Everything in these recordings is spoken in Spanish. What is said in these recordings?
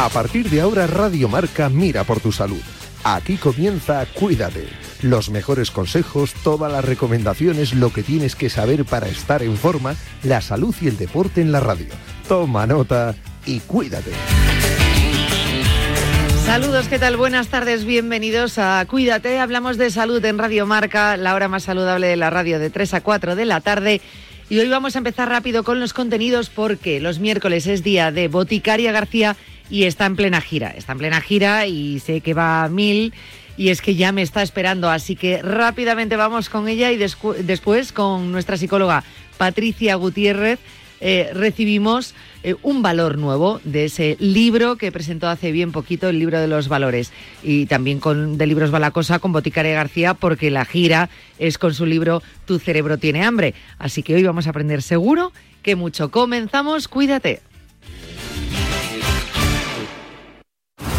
A partir de ahora Radio Marca mira por tu salud. Aquí comienza Cuídate. Los mejores consejos, todas las recomendaciones, lo que tienes que saber para estar en forma, la salud y el deporte en la radio. Toma nota y cuídate. Saludos, ¿qué tal? Buenas tardes, bienvenidos a Cuídate. Hablamos de salud en Radio Marca, la hora más saludable de la radio de 3 a 4 de la tarde. Y hoy vamos a empezar rápido con los contenidos porque los miércoles es día de Boticaria García y está en plena gira. Está en plena gira y sé que va a mil y es que ya me está esperando. Así que rápidamente vamos con ella y después con nuestra psicóloga Patricia Gutiérrez eh, recibimos eh, un valor nuevo de ese libro que presentó hace bien poquito, el libro de los valores, y también con de libros Balacosa con Boticaria García, porque la gira es con su libro Tu cerebro tiene hambre. Así que hoy vamos a aprender seguro que mucho. Comenzamos, cuídate.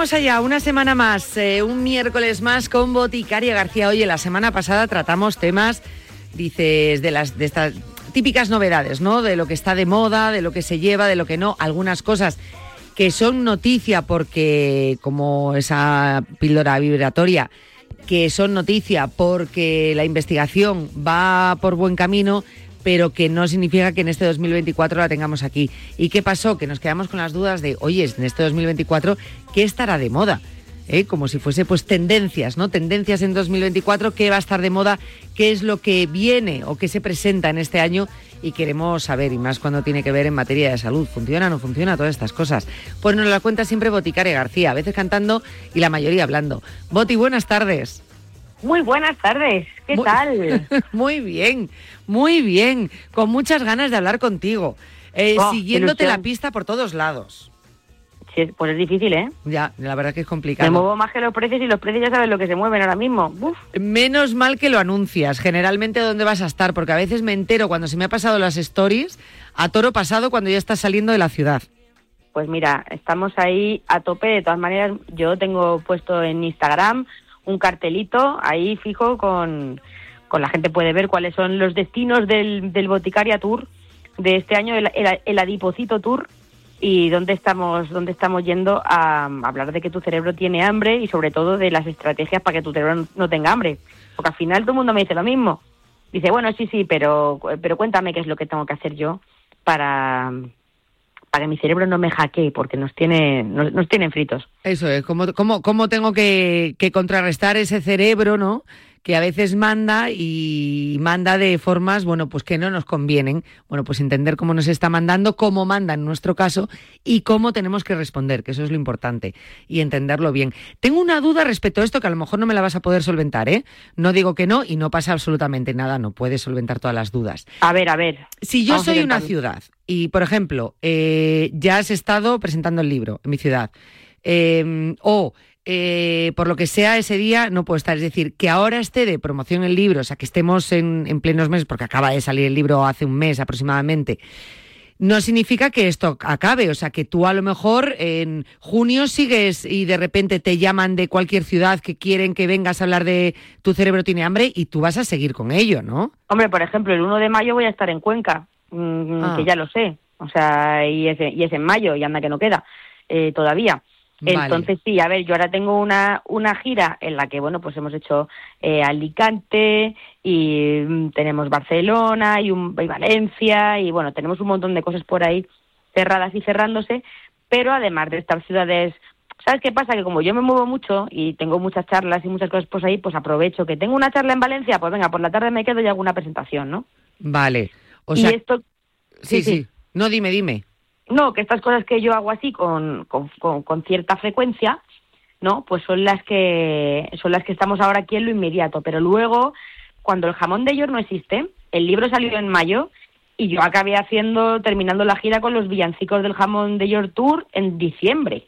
Vamos allá, una semana más, eh, un miércoles más con Boticaria García. Oye, la semana pasada tratamos temas, dices, de las de estas típicas novedades, ¿no? De lo que está de moda, de lo que se lleva, de lo que no, algunas cosas que son noticia porque, como esa píldora vibratoria, que son noticia porque la investigación va por buen camino, pero que no significa que en este 2024 la tengamos aquí. ¿Y qué pasó? Que nos quedamos con las dudas de, oye, en este 2024, ¿qué estará de moda? ¿Eh? Como si fuese pues tendencias, ¿no? Tendencias en 2024, ¿qué va a estar de moda? ¿Qué es lo que viene o qué se presenta en este año? Y queremos saber, y más cuando tiene que ver en materia de salud, ¿funciona o no funciona? Todas estas cosas. Pues nos la cuenta siempre Boticaria García, a veces cantando y la mayoría hablando. Boti, buenas tardes. Muy buenas tardes, ¿qué tal? muy bien, muy bien, con muchas ganas de hablar contigo, eh, oh, siguiéndote la pista por todos lados. Sí, pues es difícil, ¿eh? Ya, la verdad que es complicado. Me muevo más que los precios y los precios ya saben lo que se mueven ahora mismo. Menos mal que lo anuncias, generalmente dónde vas a estar, porque a veces me entero cuando se me ha pasado las stories a toro pasado cuando ya estás saliendo de la ciudad. Pues mira, estamos ahí a tope, de todas maneras, yo tengo puesto en Instagram un cartelito ahí fijo con, con la gente puede ver cuáles son los destinos del, del Boticaria Tour de este año, el, el, Adipocito Tour y dónde estamos dónde estamos yendo a, hablar de que tu cerebro tiene hambre y sobre todo de las estrategias para que tu cerebro no tenga hambre. Porque al final todo el mundo me dice lo mismo. Dice bueno sí sí pero pero cuéntame qué es lo que tengo que hacer yo para para que mi cerebro no me hackee, porque nos, tiene, nos, nos tienen fritos. Eso es, ¿cómo, cómo, cómo tengo que, que contrarrestar ese cerebro, no? que a veces manda y manda de formas, bueno, pues que no nos convienen. Bueno, pues entender cómo nos está mandando, cómo manda en nuestro caso y cómo tenemos que responder, que eso es lo importante, y entenderlo bien. Tengo una duda respecto a esto que a lo mejor no me la vas a poder solventar, ¿eh? No digo que no y no pasa absolutamente nada, no puedes solventar todas las dudas. A ver, a ver. Si yo soy una ciudad y, por ejemplo, eh, ya has estado presentando el libro en mi ciudad, eh, o eh, por lo que sea ese día no puedo estar. Es decir, que ahora esté de promoción el libro, o sea, que estemos en, plenos meses, porque acaba de salir el libro hace un mes aproximadamente, no significa que esto acabe. O sea, que tú a lo mejor en junio sigues y de repente te llaman de cualquier ciudad que quieren que vengas a hablar de tu cerebro tiene hambre y tú vas a seguir con ello, ¿no? Hombre, por ejemplo, el 1 de mayo voy a estar en Cuenca, mm, ah. que ya lo sé. O sea, y es, y es en mayo y anda que no queda eh, todavía. Entonces sí, a ver, yo ahora tengo una, una gira en la que, bueno, pues hemos hecho eh, Alicante y mm, tenemos Barcelona y, un, y Valencia y, bueno, tenemos un montón de cosas por ahí cerradas y cerrándose, pero además de estas ciudades ¿Sabes qué pasa? Que como yo me muevo mucho y tengo muchas charlas y muchas cosas pues ahí, pues aprovecho que tengo una charla en Valencia, pues venga, por la tarde me quedo y hago una presentación, ¿no? Vale. O y sea, esto, sí, sí, sí, sí. No, dime, dime. no, que estas cosas que yo hago así con, con, con, con cierta frecuencia, ¿no? Pues son las que son las que estamos ahora aquí en lo inmediato. Pero luego, cuando el jamón de York no existe, el libro salió en mayo y yo acabé haciendo, terminando la gira con los villancicos del jamón de York Tour en diciembre.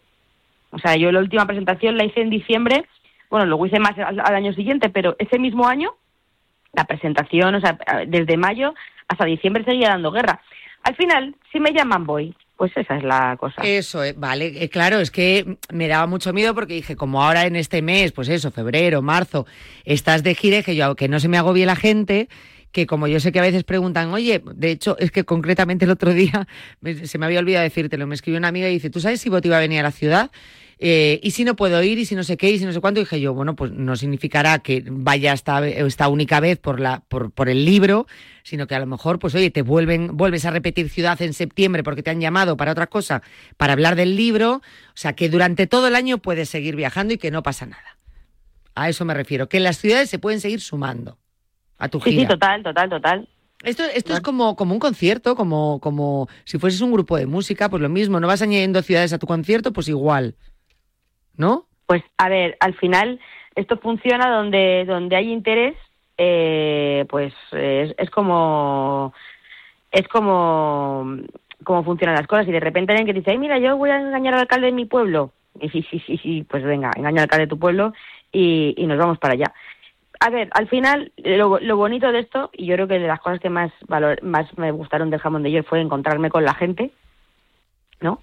O sea, yo la última presentación la hice en diciembre, bueno, luego hice más al, al año siguiente, pero ese mismo año, la presentación, o sea, desde mayo hasta diciembre seguía dando guerra. Al final, si me llaman voy, pues esa es la cosa. Eso, eh, vale, eh, claro, es que me daba mucho miedo porque dije, como ahora en este mes, pues eso, febrero, marzo, estás de gira, que yo, que no se me agobie la gente, que como yo sé que a veces preguntan, oye, de hecho, es que concretamente el otro día, se me había olvidado decírtelo, me escribió una amiga y dice, ¿tú sabes si Boti va a venir a la ciudad? Eh, y si no puedo ir, y si no sé qué, y si no sé cuánto, y dije yo, bueno, pues no significará que vaya esta, esta única vez por, la, por, por el libro, sino que a lo mejor, pues oye, te vuelven, vuelves a repetir ciudad en septiembre porque te han llamado para otra cosa, para hablar del libro, o sea, que durante todo el año puedes seguir viajando y que no pasa nada. A eso me refiero, que las ciudades se pueden seguir sumando a tu Sí, gira. sí, total, total, total. Esto, esto es como, como un concierto, como, como si fueses un grupo de música, pues lo mismo, no vas añadiendo ciudades a tu concierto, pues igual. ¿No? Pues a ver, al final esto funciona donde donde hay interés, eh, pues es, es como es como como funcionan las cosas y de repente alguien que dice, mira, yo voy a engañar al alcalde de mi pueblo y sí sí sí sí, pues venga, engaña al alcalde de tu pueblo y, y nos vamos para allá. A ver, al final lo, lo bonito de esto y yo creo que de las cosas que más valor, más me gustaron del jamón de ayer fue encontrarme con la gente, ¿no?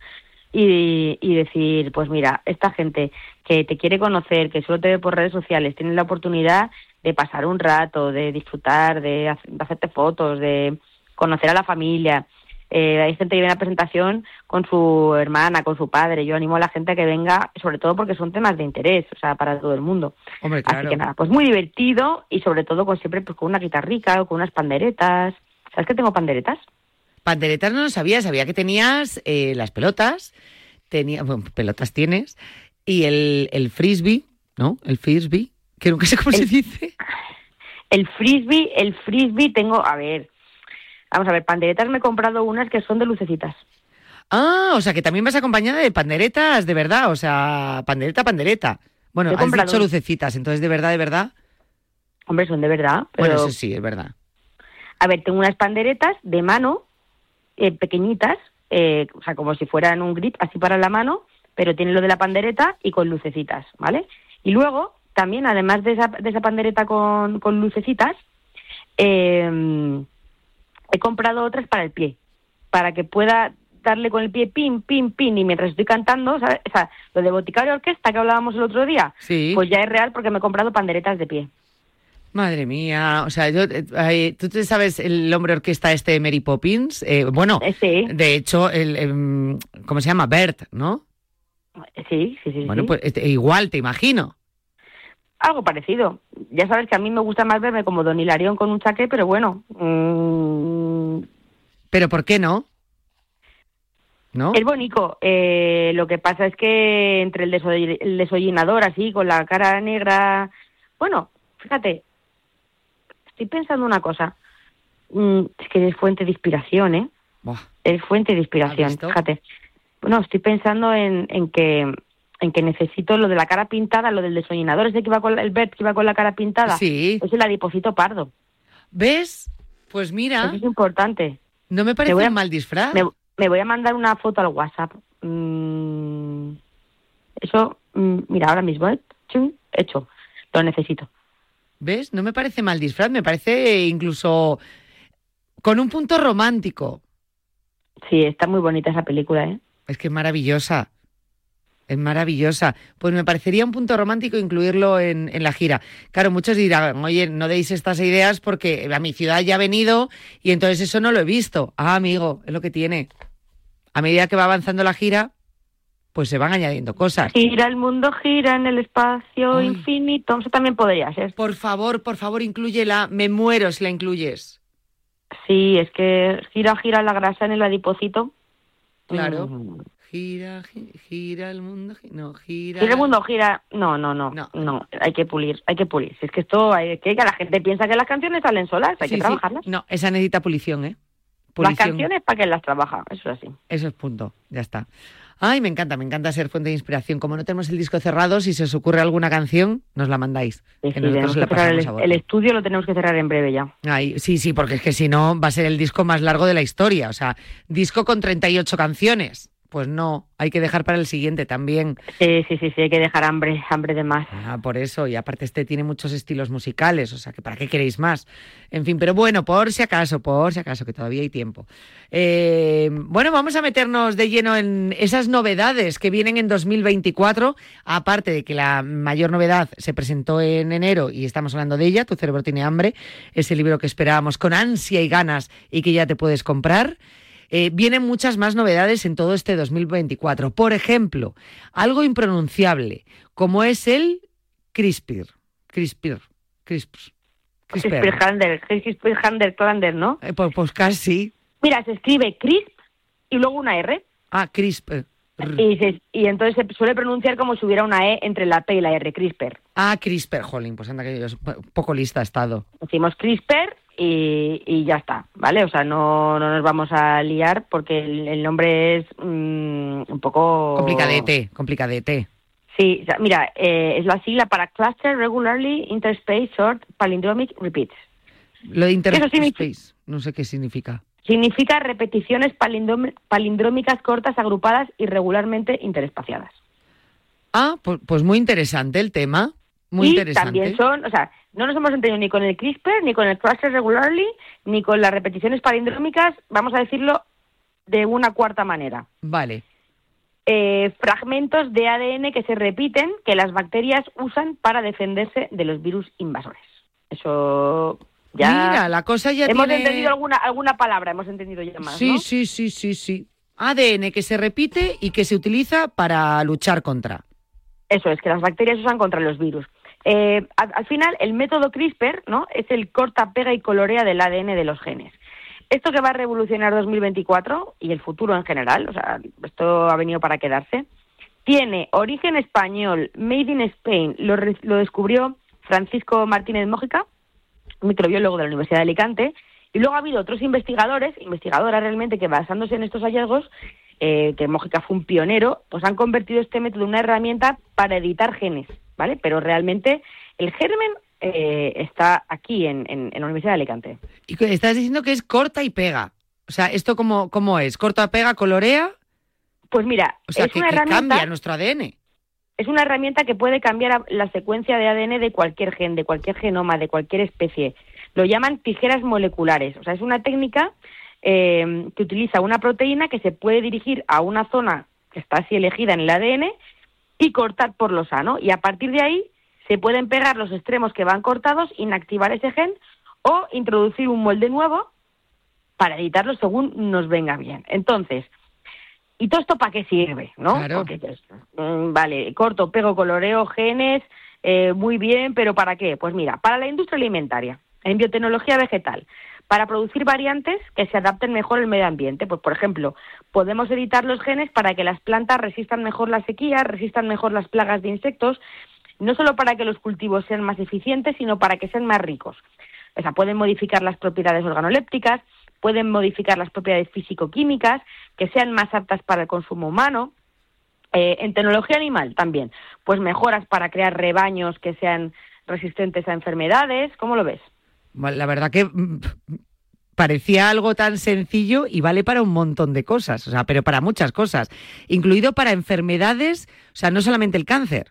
y, y decir, pues mira, esta gente que te quiere conocer, que solo te ve por redes sociales, tiene la oportunidad de pasar un rato, de disfrutar, de, hac- de hacerte fotos, de conocer a la familia. Eh, hay gente que viene a la presentación con su hermana, con su padre. Yo animo a la gente a que venga, sobre todo porque son temas de interés, o sea, para todo el mundo. Hombre, Así claro. que nada, pues muy divertido y sobre todo con siempre pues con una guitarrica o con unas panderetas. ¿Sabes que tengo panderetas? Panderetas no lo sabía, sabía que tenías eh, las pelotas, tenía, bueno, pelotas tienes, y el, el frisbee, ¿no? El frisbee, que nunca sé cómo se dice. El frisbee, el frisbee tengo, a ver, vamos a ver, panderetas me he comprado unas que son de lucecitas. Ah, o sea que también vas acompañada de panderetas, de verdad, o sea, pandereta, pandereta. Bueno, has dicho lucecitas, entonces de verdad, de verdad. Hombre, son de verdad, pero Bueno, eso sí, es verdad. a ver, tengo unas panderetas de mano, eh, pequeñitas, eh, o sea, como si fueran un grip así para la mano, pero tienen lo de la pandereta y con lucecitas, ¿vale? Y luego, también, además de esa, de esa pandereta con, con lucecitas, eh, he comprado otras para el pie, para que pueda darle con el pie pin, pin, pin, y mientras estoy cantando, ¿sabes? O sea, lo de boticario orquesta que hablábamos el otro día, Sí. pues ya es real porque me he comprado panderetas de pie. Madre mía, o sea, yo, eh, tú te sabes el hombre orquesta este de Mary Poppins, Eh, bueno, Eh, sí. de hecho, el, em, ¿cómo se llama? Bert, ¿no? Sí, sí, sí. Bueno, sí. pues este, igual, te imagino. Algo parecido. Ya sabes que a mí me gusta más verme como Don Hilarión con un chaqué, pero bueno. mm, Pero ¿por qué no? ¿No? es bonito. Eh, lo que pasa es que entre el, desoll- el desollinador así, con la cara negra. Bueno, fíjate. Estoy pensando una cosa. Mm, es que es fuente de inspiración, ¿eh? Buah, Es fuente de inspiración, fíjate. Bueno, estoy pensando en, en que en que necesito lo de la cara pintada, lo del desollinador, ese que iba con la- el Bert que iba con la cara pintada. Sí. Es el adipocito pardo. ¿Ves? Pues mira, Eso es importante. no me parece voy a- un mal disfraz. Me, me voy a mandar una foto al WhatsApp. Mm, eso, mm, mira, ahora mismo, ¿eh? Chum, hecho. Lo necesito. ¿Ves? No me parece mal disfraz, me parece incluso con un punto romántico. Sí, está muy bonita esa película, ¿eh? Es que es maravillosa. Es maravillosa. Pues me parecería un punto romántico incluirlo en, en la gira. Claro, muchos dirán, oye, no deis estas ideas porque a mi ciudad ya ha venido y entonces eso no lo he visto. Ah, amigo, es lo que tiene. A medida que va avanzando la gira, pues se van añadiendo cosas. Gira el mundo, gira en el espacio Ay. infinito. Eso también podría ser. Por favor, por favor, inclúyela. Me muero si la incluyes. Sí, es que gira, gira la grasa en el adipocito. Claro. Mm, gira, gi- gira el mundo, no, gira. Gira el mundo gira. No, no, no, No. no. Hay que pulir, hay que pulir. Si es que esto, hay que, que la gente piensa que las canciones salen solas, hay Sí, que sí. trabajarlas. No, esa necesita pulición, ¿eh? Las canciones para que las trabaja, eso es así. Eso es punto, ya está. Ay, me encanta, me encanta ser fuente de inspiración. Como no tenemos el disco cerrado, si se os ocurre alguna canción, nos la mandáis. Sí, que nosotros la pasamos el, a voto. el estudio lo tenemos que cerrar en breve ya. Ay, sí, sí, porque es que si no va a ser el disco más largo de la historia. O sea, disco con 38 canciones. Pues no, hay que dejar para el siguiente también. Sí, sí, sí, sí, hay que dejar hambre, hambre de más. Ah, por eso, y aparte este tiene muchos estilos musicales, o sea, que ¿para qué queréis más? En fin, pero bueno, por si acaso, por si acaso, que todavía hay tiempo. Eh, bueno, vamos a meternos de lleno en esas novedades que vienen en 2024, aparte de que la mayor novedad se presentó en enero y estamos hablando de ella, Tu cerebro tiene hambre, ese libro que esperábamos con ansia y ganas y que ya te puedes comprar. Eh, vienen muchas más novedades en todo este 2024. Por ejemplo, algo impronunciable, como es el CRISPR. CRISPR. CRISPR. CRISPR. Crispir-Hander, Crispir-Hander, Klander, ¿no? Eh, pues, pues casi. Mira, se escribe crisp y luego una R. Ah, CRISPR. Y, se- y entonces se suele pronunciar como si hubiera una E entre la P y la R, CRISPR. Ah, CRISPR, jolín, pues anda que yo poco lista he estado. Decimos CRISPR y, y ya está, ¿vale? O sea, no, no nos vamos a liar porque el, el nombre es mm, un poco... Complicadete, complicadete. Sí, mira, eh, es la sigla para Cluster Regularly Interspace Short Palindromic Repeats. Lo de interspace, no sé qué significa. Significa repeticiones palindrómicas cortas agrupadas y regularmente interespaciadas. Ah, pues, pues muy interesante el tema. Muy y interesante. también son, o sea, no nos hemos entendido ni con el CRISPR, ni con el Cluster Regularly, ni con las repeticiones palindrómicas, vamos a decirlo de una cuarta manera. Vale. Eh, fragmentos de ADN que se repiten que las bacterias usan para defenderse de los virus invasores. Eso ya... Mira, la cosa ya hemos tiene... entendido alguna, alguna palabra, hemos entendido ya más, Sí, ¿no? sí, sí, sí, sí. ADN que se repite y que se utiliza para luchar contra. Eso es, que las bacterias usan contra los virus. Eh, al, al final, el método CRISPR ¿no? es el corta, pega y colorea del ADN de los genes. Esto que va a revolucionar 2024 y el futuro en general, o sea, esto ha venido para quedarse, tiene origen español, made in Spain, lo, lo descubrió Francisco Martínez Mójica, microbiólogo de la Universidad de Alicante, y luego ha habido otros investigadores, investigadoras realmente, que basándose en estos hallazgos, eh, que Mójica fue un pionero, pues han convertido este método en una herramienta para editar genes, ¿vale? Pero realmente el germen eh, está aquí en, en- en la Universidad de Alicante. Y estás diciendo que es corta y pega. O sea, ¿esto cómo, cómo es? ¿Corta, pega, colorea? Pues mira, O sea, es que, una que herramienta cambia nuestro ADN. es una herramienta que puede cambiar la secuencia de ADN de cualquier gen, de cualquier genoma, de cualquier especie. Lo llaman tijeras moleculares. O sea, es una técnica eh, que utiliza una proteína que se puede dirigir a una zona que está así elegida en el ADN y cortar por lo sano. Y a partir de ahí se pueden pegar los extremos que van cortados, inactivar ese gen o introducir un molde nuevo para editarlo según nos venga bien. Entonces, ¿y todo esto para qué sirve? ¿no? Claro. Porque, pues, mm, vale, corto, pego, coloreo, genes, eh, muy bien, pero ¿para qué? Pues mira, para la industria alimentaria, en biotecnología vegetal, para producir variantes que se adapten mejor al medio ambiente. Pues, por ejemplo, podemos editar los genes para que las plantas resistan mejor la sequía, resistan mejor las plagas de insectos, no solo para que los cultivos sean más eficientes, sino para que sean más ricos. O sea, pueden modificar las propiedades organolépticas, pueden modificar las propiedades físico-químicas, que sean más aptas para el consumo humano. Eh, en tecnología animal también, pues mejoras para crear rebaños que sean resistentes a enfermedades. ¿Cómo lo ves? La verdad que mm, parecía algo tan sencillo y vale para un montón de cosas, o sea, pero para muchas cosas, incluido para enfermedades, o sea, no solamente el cáncer.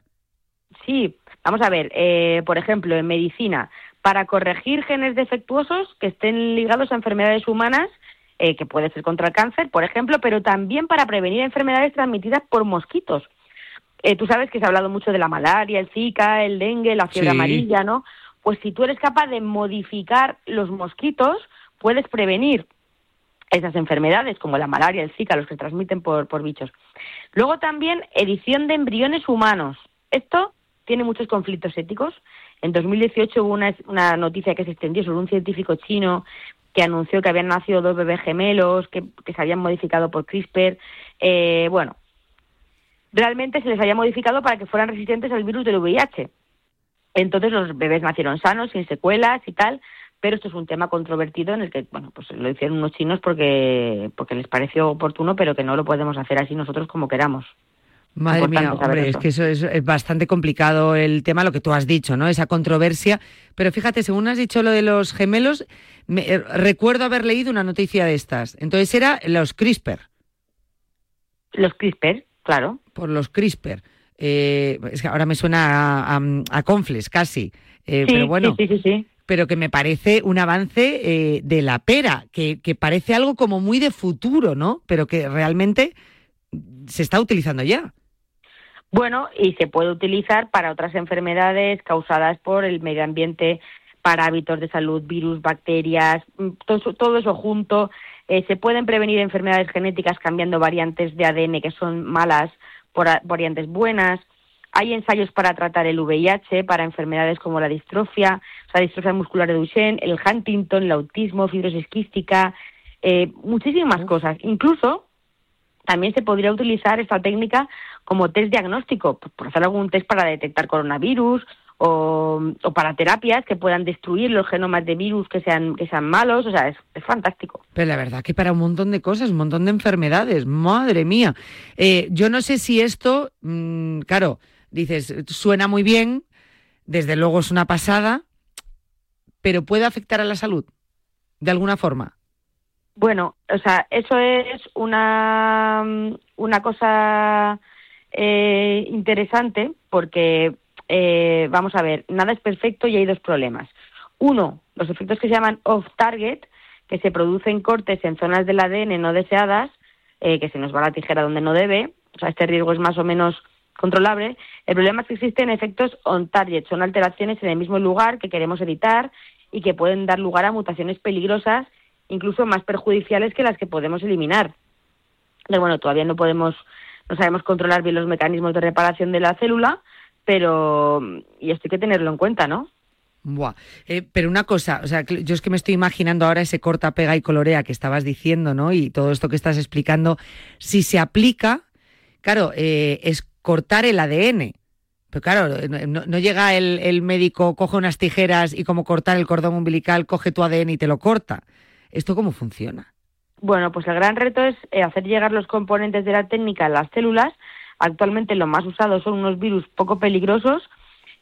Sí, vamos a ver, eh, por ejemplo, en medicina, para corregir genes defectuosos que estén ligados a enfermedades humanas, eh, que puede ser contra el cáncer, por ejemplo, pero también para prevenir enfermedades transmitidas por mosquitos. Eh, tú sabes que se ha hablado mucho de la malaria, el Zika, el dengue, la fiebre Sí. amarilla, ¿no? Pues si tú eres capaz de modificar los mosquitos, puedes prevenir esas enfermedades como la malaria, el Zika, los que transmiten por, por bichos. Luego también edición de embriones humanos. Esto tiene muchos conflictos éticos. En 2018 hubo una, una noticia que se extendió sobre un científico chino que anunció que habían nacido dos bebés gemelos que, que se habían modificado por CRISPR. Eh, bueno, realmente se les haya modificado para que fueran resistentes al virus del VIH. Entonces los bebés nacieron sanos, sin secuelas y tal, pero esto es un tema controvertido en el que, bueno, pues lo hicieron unos chinos porque, porque les pareció oportuno, pero que no lo podemos hacer así nosotros como queramos. Madre mía, hombre, es que eso es, bastante complicado el tema, lo que tú has dicho, ¿no? Esa controversia. Pero fíjate, según has dicho lo de los gemelos, me, eh, recuerdo haber leído una noticia de estas. Entonces era los CRISPR. Los CRISPR, claro. Por los CRISPR. Eh, es que ahora me suena a, a, Confles casi. Eh, pero bueno. Sí, sí, sí, Pero que me parece un avance eh, de la pera, que, que parece algo como muy de futuro, ¿no? Pero que realmente se está utilizando ya. Bueno, y se puede utilizar para otras enfermedades causadas por el medio ambiente, para hábitos de salud, virus, bacterias, mm, todo, todo eso junto. Eh, se pueden prevenir enfermedades genéticas cambiando variantes de ADN que son malas por variantes buenas. Hay ensayos para tratar el VIH, para enfermedades como la distrofia, la distrofia muscular de Duchenne, el Huntington, el autismo, fibrosis quística, eh, muchísimas cosas. Incluso también se podría utilizar esta técnica como test diagnóstico, por hacer algún test para detectar coronavirus o, para terapias que puedan destruir los genomas de virus que sean, que sean malos, o sea, es, fantástico. Pero la verdad que para un montón de cosas, un montón de enfermedades, madre mía. Eh, yo no sé si esto, mm, claro, dices, suena muy bien, desde luego es una pasada, pero puede afectar a la salud, de alguna forma. Bueno, o sea, eso es una, una cosa eh, interesante porque eh, vamos a ver, nada es perfecto y hay dos problemas. Uno, los efectos que se llaman off-target, que se producen cortes en zonas del ADN no deseadas, eh, que se nos va la tijera donde no debe, o sea, este riesgo es más o menos controlable. El problema es que existen efectos on-target, son alteraciones en el mismo lugar que queremos evitar y que pueden dar lugar a mutaciones peligrosas, incluso más perjudiciales que las que podemos eliminar. Pero bueno, todavía no podemos, no sabemos controlar bien los mecanismos de reparación de la célula, pero y esto hay que tenerlo en cuenta, ¿no? Buah. Eh, pero una cosa, o sea, yo es que me estoy imaginando ahora ese corta, pega y colorea que estabas diciendo, ¿no? Y todo esto que estás explicando, si se aplica, claro, eh, es cortar el ADN. Pero claro, no, llega el, el, médico, coge unas tijeras y como cortar el cordón umbilical, coge tu ADN y te lo corta. ¿Esto cómo funciona? Bueno, pues el gran reto es eh, hacer llegar los componentes de la técnica a las células Actualmente lo más usado son unos virus poco peligrosos,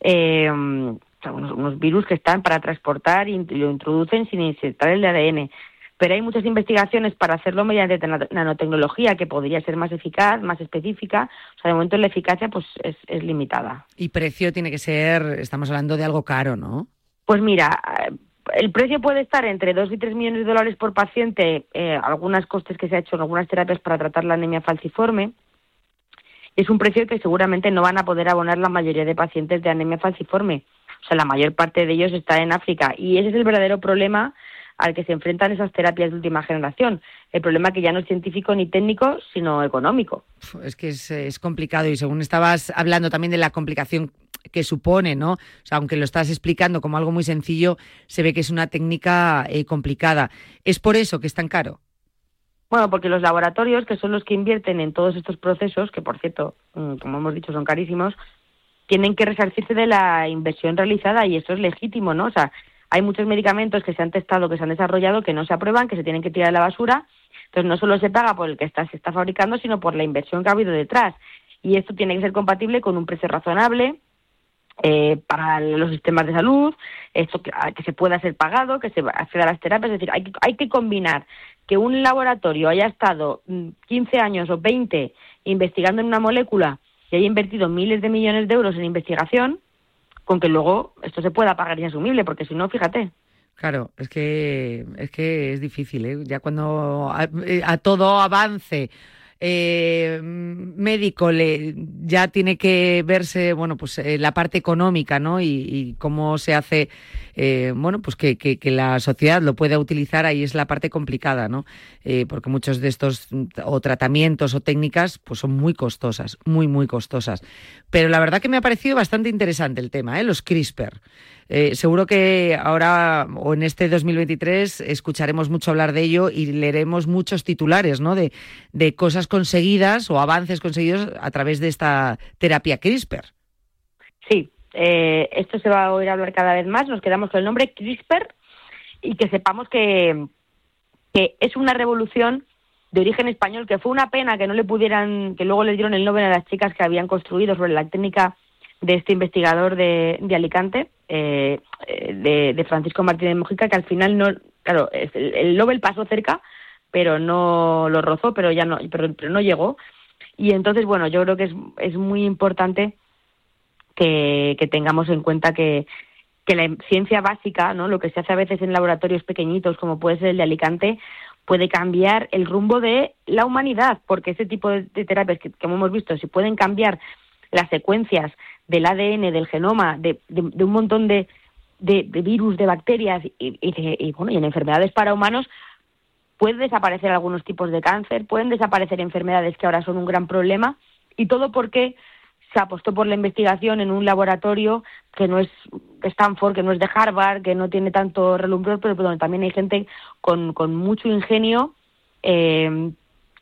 eh, unos, virus que están para transportar y lo introducen sin insertar el ADN. Pero hay muchas investigaciones para hacerlo mediante nanotecnología que podría ser más eficaz, más específica. O sea, de momento la eficacia pues es, limitada. Y precio tiene que ser, estamos hablando de algo caro, ¿no? Pues mira, eh, el precio puede estar entre 2 y 3 millones de dólares por paciente, eh, algunas costes que se ha hecho en algunas terapias para tratar la anemia falciforme, es un precio que seguramente no van a poder abonar la mayoría de pacientes de anemia falciforme. O sea, la mayor parte de ellos está en África y ese es el verdadero problema al que se enfrentan esas terapias de última generación. El problema que ya no es científico ni técnico, sino económico. Es que es, complicado y según estabas hablando también de la complicación que supone, ¿no? O sea, aunque lo estás explicando como algo muy sencillo, se ve que es una técnica eh, complicada. ¿Es por eso que es tan caro? Bueno, porque los laboratorios, que son los que invierten en todos estos procesos, que por cierto, mm, como hemos dicho, son carísimos, tienen que resarcirse de la inversión realizada y eso es legítimo, ¿no? O sea, hay muchos medicamentos que se han testado, que se han desarrollado, que no se aprueban, que se tienen que tirar a la basura. Entonces, no solo se paga por el que está, se está fabricando, sino por la inversión que ha habido detrás. Y esto tiene que ser compatible con un precio razonable, eh, para los sistemas de salud, esto que, que, se pueda ser pagado, que se acceda a las terapias, es decir, hay que, hay que combinar que un laboratorio haya estado 15 mm, años o 20 investigando en una molécula y haya invertido miles de millones de euros en investigación, con que luego esto se pueda pagar y asumible, porque si no, fíjate. Claro, es que es que es difícil, ¿eh? Ya cuando a eh, todo avance eh, médico le, ya tiene que verse, bueno, pues eh, la parte económica, ¿no? Y, cómo se hace, eh, bueno, pues que, que, la sociedad lo pueda utilizar, ahí es la parte complicada, ¿no? Eh, porque muchos de estos o tratamientos o técnicas, pues son muy costosas, muy, muy costosas. Pero la verdad que me ha parecido bastante interesante el tema. Los CRISPR. Eh, seguro que ahora o en este 2023 escucharemos mucho hablar de ello y leeremos muchos titulares, ¿no? De, de cosas conseguidas o avances conseguidos a través de esta terapia CRISPR. Sí, eh, esto se va a oír hablar cada vez más. Nos quedamos con el nombre CRISPR y que sepamos que, que es una revolución de origen español, que fue una pena que no le pudieran, que luego le dieron el Nobel a las chicas que habían construido sobre la técnica de este investigador de, de Alicante, eh, de, de, Francisco Martínez Mojica, que al final no, claro, el, el, Nobel pasó cerca, pero no lo rozó, pero ya no, pero, pero no llegó. Y entonces, bueno, yo creo que es, es muy importante que, que tengamos en cuenta que, que la ciencia básica, ¿no? lo que se hace a veces en laboratorios pequeñitos, como puede ser el de Alicante, puede cambiar el rumbo de la humanidad, porque ese tipo de, de terapias que, como hemos visto, si pueden cambiar las secuencias del ADN, del genoma, de, de, un montón de, de, virus, de bacterias y, bueno, y en enfermedades para humanos, puede desaparecer algunos tipos de cáncer, pueden desaparecer enfermedades que ahora son un gran problema, y todo porque se apostó por la investigación en un laboratorio que no es Stanford, que no es de Harvard, que no tiene tanto relumbror, pero, pero también hay gente con, con mucho ingenio eh,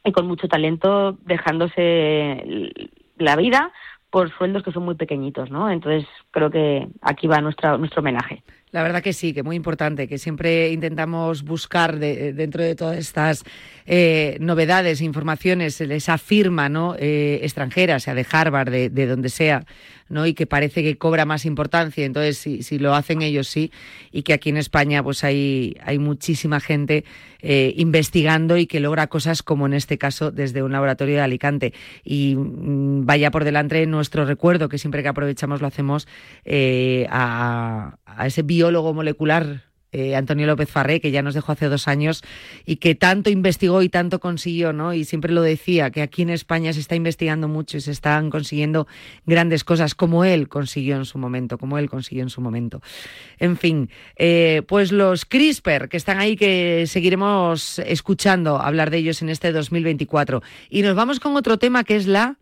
y con mucho talento dejándose la vida por sueldos que son muy pequeñitos, ¿no? Entonces creo que aquí va nuestra, nuestro homenaje. La verdad que sí, que muy importante, que siempre intentamos buscar de, dentro de todas estas eh, novedades, informaciones, esa firma ¿no? Eh, extranjera, sea de Harvard, de, de donde sea, ¿no? y que parece que cobra más importancia. Entonces, si, si, lo hacen ellos, sí, y que aquí en España pues hay, hay muchísima gente eh, investigando y que logra cosas como en este caso desde un laboratorio de Alicante. Y mmm, vaya por delante nuestro recuerdo, que siempre que aprovechamos lo hacemos eh, a, a ese biólogo molecular eh, Antonio López Farré, que ya nos dejó hace dos años y que tanto investigó y tanto consiguió, ¿no? Y siempre lo decía, que aquí en España se está investigando mucho y se están consiguiendo grandes cosas, como él consiguió en su momento, como él consiguió en su momento. En fin, eh, pues los CRISPR, que están ahí, que seguiremos escuchando hablar de ellos en este 2024. Y nos vamos con otro tema que es la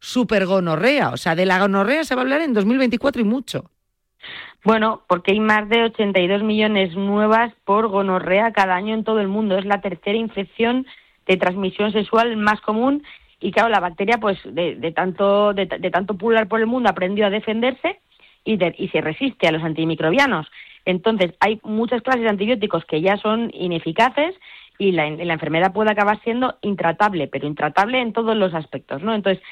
supergonorrea. O sea, de la gonorrea se va a hablar en 2024 y mucho. Bueno, porque hay más de 82 millones nuevas por gonorrea cada año en todo el mundo. Es la tercera infección de transmisión sexual más común y claro, la bacteria pues de, de tanto de, tanto pular por el mundo aprendió a defenderse y, de, y se resiste a los antimicrobianos. Entonces, hay muchas clases de antibióticos que ya son ineficaces y la, la enfermedad puede acabar siendo intratable, pero intratable en todos los aspectos, ¿no? Entonces,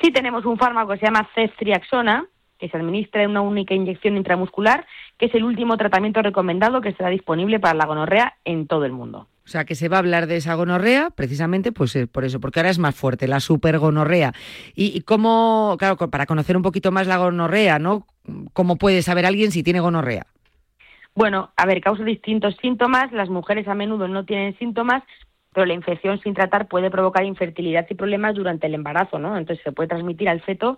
sí tenemos un fármaco que se llama ceftriaxona, que se administra en una única inyección intramuscular, que es el último tratamiento recomendado que estará disponible para la gonorrea en todo el mundo. O sea, que se va a hablar de esa gonorrea precisamente pues eh, por eso, porque ahora es más fuerte, la supergonorrea. Y, y cómo, claro, para conocer un poquito más la gonorrea, ¿no? ¿Cómo puede saber alguien si tiene gonorrea? Bueno, a ver, causa distintos síntomas. Las mujeres a menudo no tienen síntomas, pero la infección sin tratar puede provocar infertilidad y problemas durante el embarazo, ¿no? Entonces se puede transmitir al feto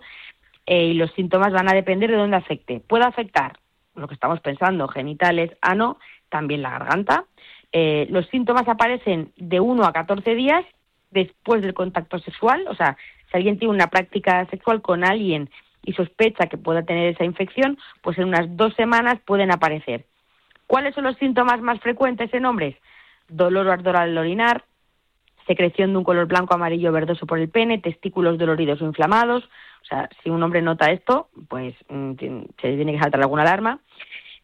eh, y los síntomas van a depender de dónde afecte. Puede afectar lo que estamos pensando, genitales, ano, también la garganta. Eh, los síntomas aparecen de 1 a 14 días después del contacto sexual, o sea, si alguien tiene una práctica sexual con alguien y sospecha que pueda tener esa infección, pues en unas dos semanas pueden aparecer. ¿Cuáles son los síntomas más frecuentes en hombres? Dolor o ardor al orinar, secreción de un color blanco, amarillo, verdoso por el pene, testículos doloridos o inflamados. O sea, si un hombre nota esto, pues mm, se tiene que saltar alguna alarma.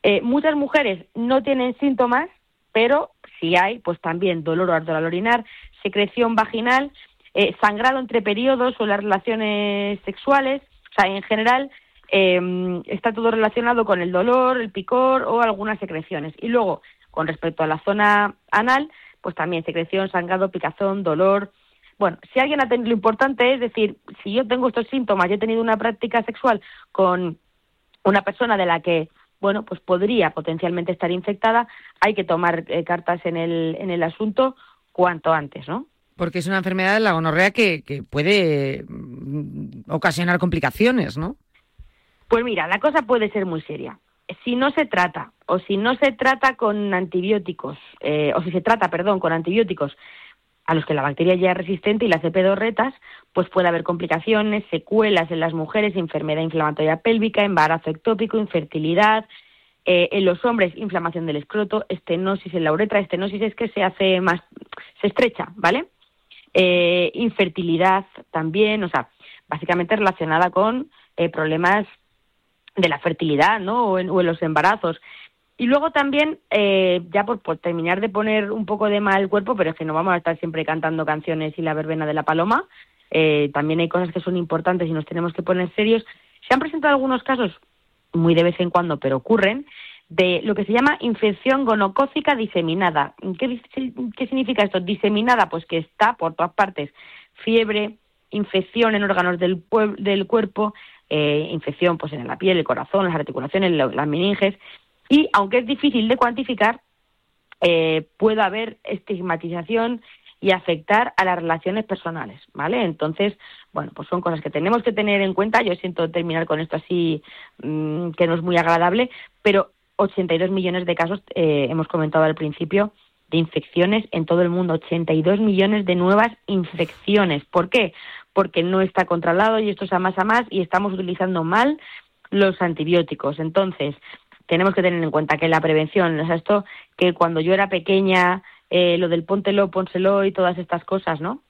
Eh, muchas mujeres no tienen síntomas, pero si hay, pues también dolor o ardor al orinar, secreción vaginal, eh, sangrado entre periodos o las relaciones sexuales. O sea, en general eh, está todo relacionado con el dolor, el picor o algunas secreciones. Y luego, con respecto a la zona anal, pues también secreción, sangrado, picazón, dolor. Bueno, si alguien ha tenido, lo importante es decir, si yo tengo estos síntomas, yo he tenido una práctica sexual con una persona de la que, bueno, pues podría potencialmente estar infectada, hay que tomar eh, cartas en el, en el asunto cuanto antes, ¿no? Porque es una enfermedad de la gonorrea que, que puede mm, ocasionar complicaciones, ¿no? Pues mira, la cosa puede ser muy seria si no se trata o si no se trata con antibióticos, eh, o si se trata, perdón, con antibióticos a los que la bacteria ya es resistente y las pedorretas, pues puede haber complicaciones, secuelas en las mujeres, enfermedad inflamatoria pélvica, embarazo ectópico, infertilidad, eh, en los hombres inflamación del escroto, estenosis en la uretra, estenosis es que se hace más, se estrecha, ¿vale? eh, infertilidad también, o sea, básicamente relacionada con eh, problemas de la fertilidad, ¿no? O en, los embarazos. Y luego también, eh, ya por, terminar de poner un poco de mal cuerpo, pero es que no vamos a estar siempre cantando canciones y la verbena de la paloma, también hay cosas que son importantes y nos tenemos que poner serios. Se han presentado algunos casos, muy de vez en cuando, pero ocurren, de lo que se llama infección gonocócica diseminada. ¿Qué, ¿Qué, significa esto? Diseminada, pues que está por todas partes. Fiebre, infección en órganos del, del cuerpo, eh, infección pues en la piel, el corazón, las articulaciones, las meninges. Y aunque es difícil de cuantificar, eh, puede haber estigmatización y afectar a las relaciones personales, ¿vale? Entonces, bueno, pues son cosas que tenemos que tener en cuenta. Yo siento terminar con esto así, mm, que no es muy agradable, pero 82 millones de casos, eh, hemos comentado al principio, de infecciones en todo el mundo, 82 millones de nuevas infecciones. ¿Por qué? Porque no está controlado y esto es a más a más y estamos utilizando mal los antibióticos. Entonces, tenemos que tener en cuenta que la prevención, o sea, esto que cuando yo era pequeña, eh, lo del póntelo, pónselo y todas estas cosas, ¿no?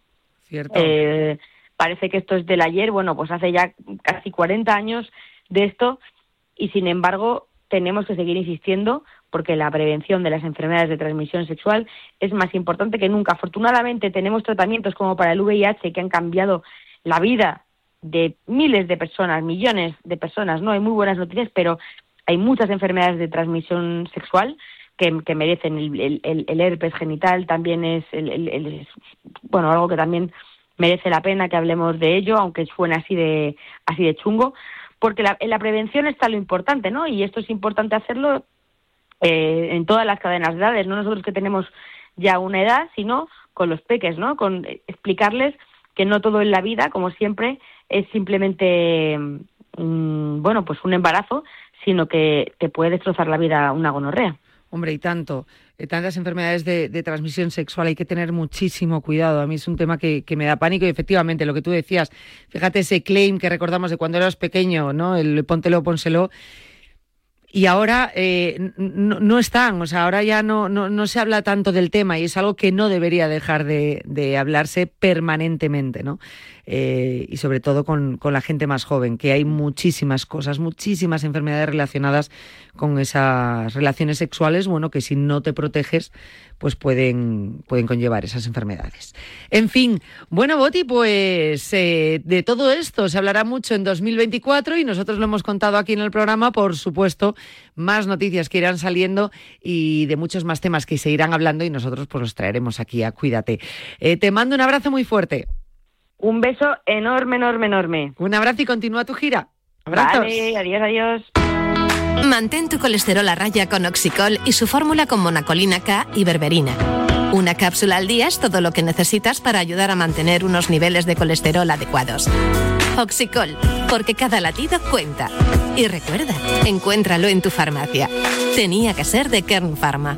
Cierto. Eh, parece que esto es del ayer, bueno, pues hace ya casi 40 años de esto y sin embargo tenemos que seguir insistiendo porque la prevención de las enfermedades de transmisión sexual es más importante que nunca. Afortunadamente tenemos tratamientos como para el VIH que han cambiado la vida de miles de personas, millones de personas, no hay muy buenas noticias, pero hay muchas enfermedades de transmisión sexual que, merecen el, el, herpes genital, también es, el, bueno algo que también merece la pena que hablemos de ello, aunque suene así de así de chungo porque la, en la prevención está lo importante, ¿no? Y esto es importante hacerlo eh, en todas las cadenas de edades, no nosotros que tenemos ya una edad, sino con los peques, ¿no? Con explicarles que no todo en la vida, como siempre, es simplemente, mm, bueno, pues un embarazo, sino que te puede destrozar la vida una gonorrea. Hombre, y tanto. Eh, tantas enfermedades de, transmisión sexual, hay que tener muchísimo cuidado. A mí es un tema que, me da pánico y efectivamente lo que tú decías, fíjate ese claim que recordamos de cuando eras pequeño, ¿no? El póntelo, pónselo. Y ahora eh, no, están, o sea, ahora ya no, no, se habla tanto del tema y es algo que no debería dejar de, de hablarse permanentemente, ¿no? Eh, y sobre todo con, con, la gente más joven, que hay muchísimas cosas, muchísimas enfermedades relacionadas con esas relaciones sexuales, bueno, que si no te proteges, pues pueden, pueden conllevar esas enfermedades. En fin, bueno, Boti, pues eh, de todo esto se hablará mucho en 2024 y nosotros lo hemos contado aquí en el programa, por supuesto, más noticias que irán saliendo y de muchos más temas que se irán hablando y nosotros pues los traeremos aquí a Cuídate. Eh, te mando un abrazo muy fuerte. Un beso enorme, enorme, enorme. Un abrazo y continúa tu gira. Abrazos. Vale, adiós, adiós. Mantén tu colesterol a raya con Oxicol y su fórmula con monacolina K y berberina. Una cápsula al día es todo lo que necesitas para ayudar a mantener unos niveles de colesterol adecuados. Oxicol, porque cada latido cuenta. Y recuerda, encuéntralo en tu farmacia. Tenía que ser de Kern Pharma.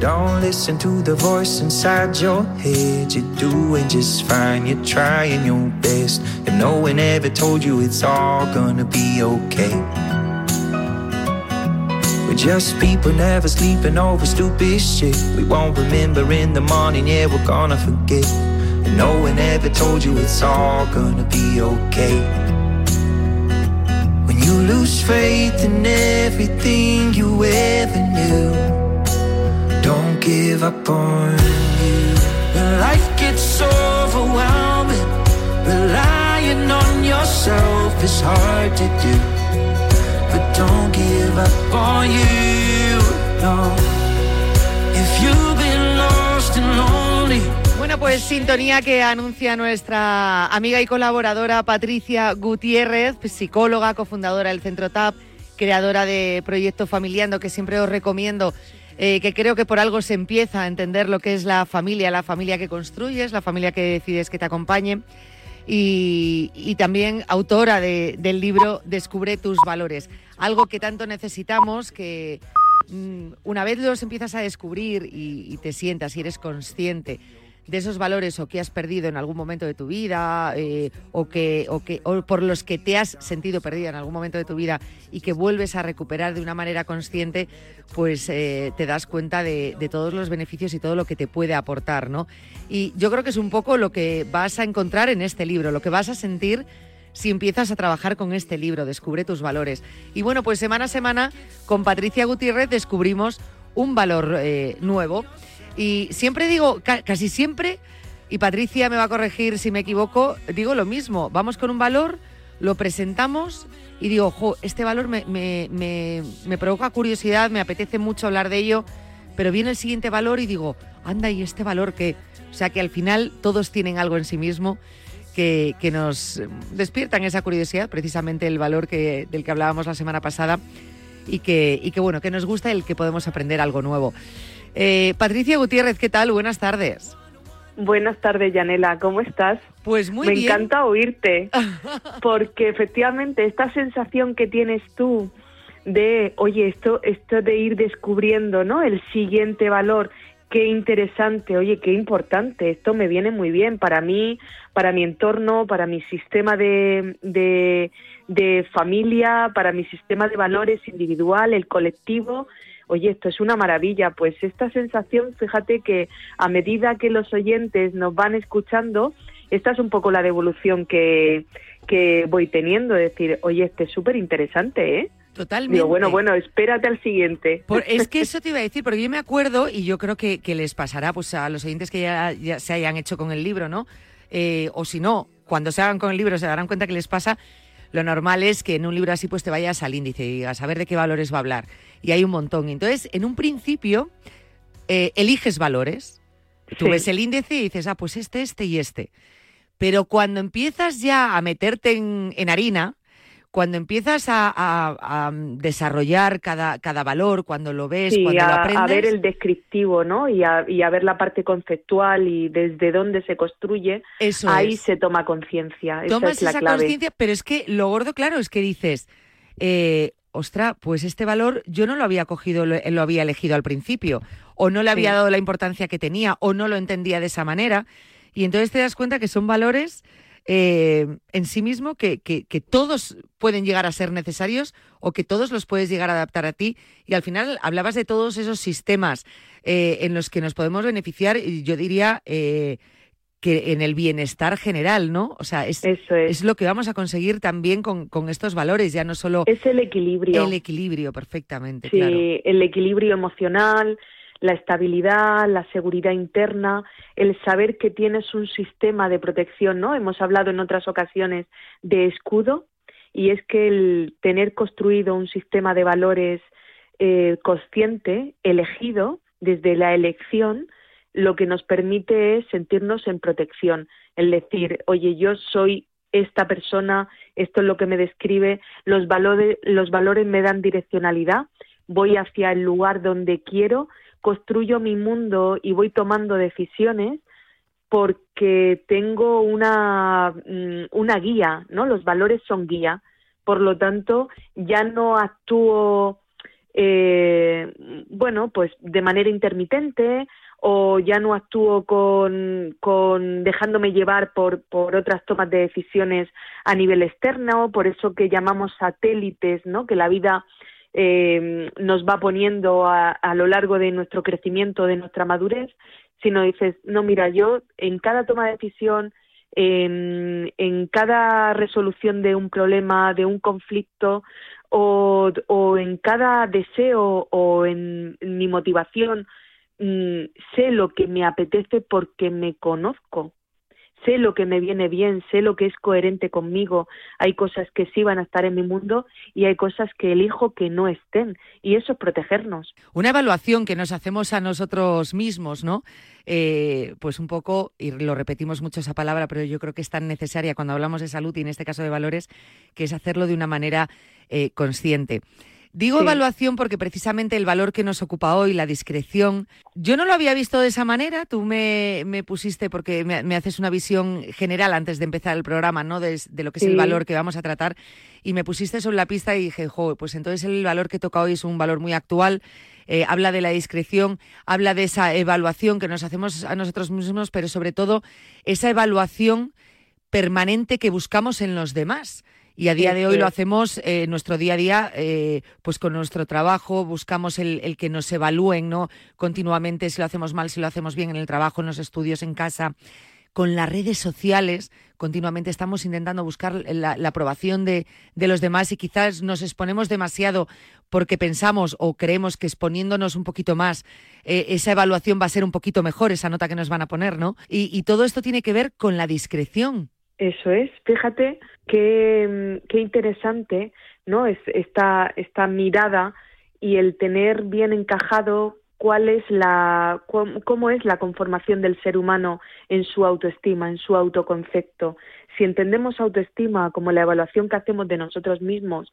Don't listen to the voice inside your head. You're doing just fine, you're trying your best. If no one ever told you it's all gonna be okay. We're just people never sleeping over stupid shit. We won't remember in the morning, yeah, we're gonna forget. And no one ever told you it's all gonna be okay. When you lose faith in everything you ever knew. Don't give up on you. Life gets overwhelming, relying on yourself is hard to do. But don't give up on you. No. If you've been lost and lonely. Bueno, pues sintonía que anuncia nuestra amiga y colaboradora Patricia Gutiérrez, psicóloga, cofundadora del Centro TAP, creadora de Proyecto Familiando, que siempre os recomiendo eh, que creo que por algo se empieza a entender lo que es la familia, la familia que construyes, la familia que decides que te acompañe. y, también autora del libro Descubre tus valores, algo que tanto necesitamos que mm, una vez los empiezas a descubrir y, y te sientas y eres consciente de esos valores o que has perdido en algún momento de tu vida eh, o, que, o, que, o por los que te has sentido perdida en algún momento de tu vida y que vuelves a recuperar de una manera consciente, pues eh, te das cuenta de, de, todos los beneficios y todo lo que te puede aportar, ¿no? Y yo creo que es un poco lo que vas a encontrar en este libro, lo que vas a sentir si empiezas a trabajar con este libro, Descubre tus valores. Y bueno, pues semana a semana con Patricia Gutiérrez descubrimos un valor eh, nuevo. Y siempre digo, casi siempre, y Patricia me va a corregir si me equivoco, digo lo mismo, vamos con un valor, lo presentamos y digo, ojo, este valor me, me, me, provoca curiosidad, me apetece mucho hablar de ello, pero viene el siguiente valor y digo, anda, y este valor que, o sea, que al final todos tienen algo en sí mismo. Que, que nos despiertan esa curiosidad, precisamente el valor que, del que hablábamos la semana pasada, y que, y que bueno, que nos gusta el que podemos aprender algo nuevo. Eh, Patricia Gutiérrez, ¿qué tal? Buenas tardes. Buenas tardes, Yanela, ¿cómo estás? Pues muy bien. Me encanta oírte, porque efectivamente esta sensación que tienes tú de, oye, esto, esto de ir descubriendo, ¿no? El siguiente valor, qué interesante, oye, qué importante, esto me viene muy bien para mí, para mi entorno, para mi sistema de, de, de familia, para mi sistema de valores individual, el colectivo, oye, esto es una maravilla. Pues esta sensación, fíjate que a medida que los oyentes nos van escuchando, esta es un poco la devolución que, que voy teniendo, es decir, oye, este es súper interesante, ¿eh? Totalmente. Digo, bueno, bueno, espérate al siguiente. es que eso te iba a decir, porque yo me acuerdo, y yo creo que, les pasará pues a los oyentes que ya, se hayan hecho con el libro, ¿no? Eh, o si no, cuando se hagan con el libro se darán cuenta que les pasa lo normal es que en un libro así pues te vayas al índice y digas a ver de qué valores va a hablar. Y hay un montón. Entonces, en un principio, eh, eliges valores. Tú ves el índice y dices, ah, pues este, este y este. Pero cuando empiezas ya a meterte en harina, cuando empiezas a, desarrollar cada, cada valor, cuando lo ves, cuando a, lo aprendes... a ver el descriptivo, ¿no? Y a, y ver la parte conceptual y desde dónde se construye, ahí se toma conciencia. Tomas esa conciencia, pero es que lo gordo, claro, es que dices, eh, ostra, pues este valor yo no lo había cogido, lo, lo había elegido al principio, o no le había dado la importancia que tenía, o no lo entendía de esa manera, y entonces te das cuenta que son valores eh, en sí mismo que, que, todos pueden llegar a ser necesarios o que todos los puedes llegar a adaptar a ti. Y al final hablabas de todos esos sistemas eh, en los que nos podemos beneficiar, y yo diría eh, que en el bienestar general, ¿no? O sea, es, es. lo que vamos a conseguir también con, con, estos valores, ya no solo... Es el equilibrio. El equilibrio, perfectamente, sí, el equilibrio emocional, la estabilidad, la seguridad interna, el saber que tienes un sistema de protección, ¿no? Hemos hablado en otras ocasiones de escudo y es que el tener construido un sistema de valores eh, consciente, elegido desde la elección, lo que nos permite es sentirnos en protección, el decir, oye, yo soy esta persona, esto es lo que me describe, los valores, los valores me dan direccionalidad, voy hacia el lugar donde quiero construyo mi mundo y voy tomando decisiones porque tengo una, mm, una guía, ¿no? Los valores son guía. Por lo tanto, ya no actúo, eh, bueno, pues de manera intermitente o ya no actúo con, dejándome llevar por, por otras tomas de decisiones a nivel externo, por eso que llamamos satélites, ¿no? Que la vida eh, nos va poniendo a, a, lo largo de nuestro crecimiento, de nuestra madurez, sino dices, no, mira, yo en cada toma de decisión, en, en cada resolución de un problema, de un conflicto, o, o en cada deseo o en, mi motivación, mm, sé lo que me apetece porque me conozco sé lo que me viene bien, sé lo que es coherente conmigo, hay cosas que sí van a estar en mi mundo y hay cosas que elijo que no estén y eso es protegernos. Una evaluación que nos hacemos a nosotros mismos, ¿no? Eh, pues un poco, y lo repetimos mucho esa palabra, pero yo creo que es tan necesaria cuando hablamos de salud y en este caso de valores, que es hacerlo de una manera eh, consciente. Digo evaluación porque precisamente el valor que nos ocupa hoy, la discreción, yo no lo había visto de esa manera. Tú me, pusiste, porque me, haces una visión general antes de empezar el programa, ¿no? De, lo que es el valor que vamos a tratar. Y me pusiste sobre la pista y dije, jo, pues entonces el valor que toca hoy es un valor muy actual. Eh, habla de la discreción, habla de esa evaluación que nos hacemos a nosotros mismos, pero sobre todo esa evaluación permanente que buscamos en los demás. Y a día de hoy lo hacemos en eh, nuestro día a día, eh, pues con nuestro trabajo, buscamos el, que nos evalúen, ¿no? Continuamente si lo hacemos mal, si lo hacemos bien en el trabajo, en los estudios, en casa. Con las redes sociales, continuamente estamos intentando buscar la, aprobación de, los demás y quizás nos exponemos demasiado porque pensamos o creemos que exponiéndonos un poquito más, eh, esa evaluación va a ser un poquito mejor, esa nota que nos van a poner, ¿no? y todo esto tiene que ver con la discreción. Eso es, fíjate qué, qué interesante, ¿no? Es esta, esta mirada y el tener bien encajado cuál es la cómo es la conformación del ser humano en su autoestima, en su autoconcepto. Si entendemos autoestima como la evaluación que hacemos de nosotros mismos,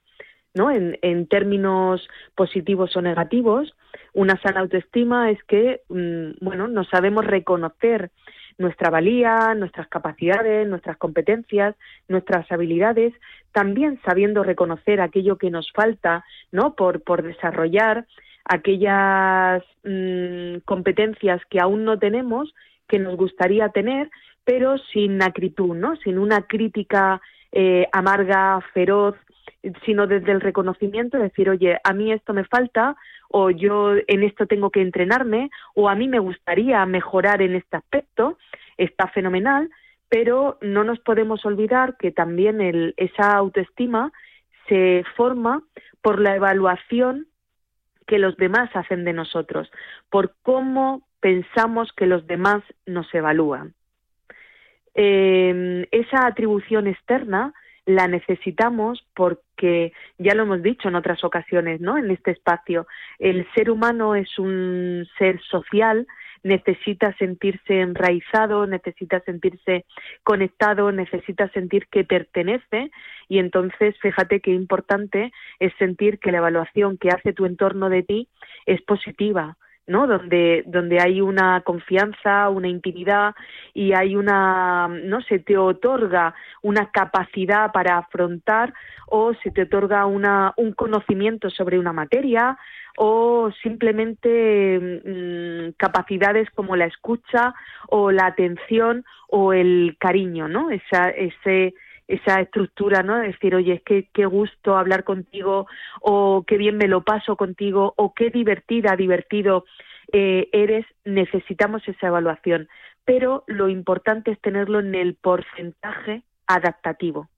¿no? En, en términos positivos o negativos, una sana autoestima es que, mm, bueno, nos sabemos reconocer nuestra valía, nuestras capacidades, nuestras competencias, nuestras habilidades, también sabiendo reconocer aquello que nos falta, ¿no? Por, por desarrollar aquellas mm, competencias que aún no tenemos, que nos gustaría tener, pero sin acritud, ¿no? Sin una crítica eh, amarga, feroz, sino desde el reconocimiento, decir, oye, a mí esto me falta, o yo en esto tengo que entrenarme, o a mí me gustaría mejorar en este aspecto, está fenomenal, pero no nos podemos olvidar que también el, esa autoestima se forma por la evaluación que los demás hacen de nosotros, por cómo pensamos que los demás nos evalúan. Eh, esa atribución externa la necesitamos porque ya lo hemos dicho en otras ocasiones, ¿no? En este espacio, el ser humano es un ser social, necesita sentirse enraizado, necesita sentirse conectado, necesita sentir que pertenece y entonces fíjate qué importante es sentir que la evaluación que hace tu entorno de ti es positiva, ¿no? Donde, donde hay una confianza, una intimidad y hay una, no se te otorga una capacidad para afrontar o se te otorga una, un conocimiento sobre una materia o simplemente mm, capacidades como la escucha o la atención o el cariño, ¿no? Esa, ese, esa estructura, ¿no? De decir, oye, es que qué gusto hablar contigo, o qué bien me lo paso contigo, o qué divertida, divertido eh, eres, necesitamos esa evaluación. Pero lo importante es tenerlo en el porcentaje adaptativo,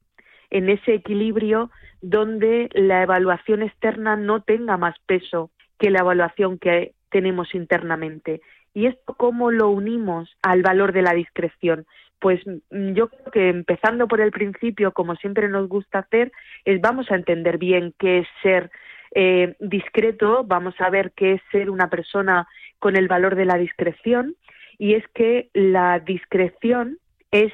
en ese equilibrio donde la evaluación externa no tenga más peso que la evaluación que tenemos internamente. ¿Y esto cómo lo unimos al valor de la discreción? Pues mm, yo creo que empezando por el principio, como siempre nos gusta hacer, es vamos a entender bien qué es ser eh, discreto, vamos a ver qué es ser una persona con el valor de la discreción, y es que la discreción es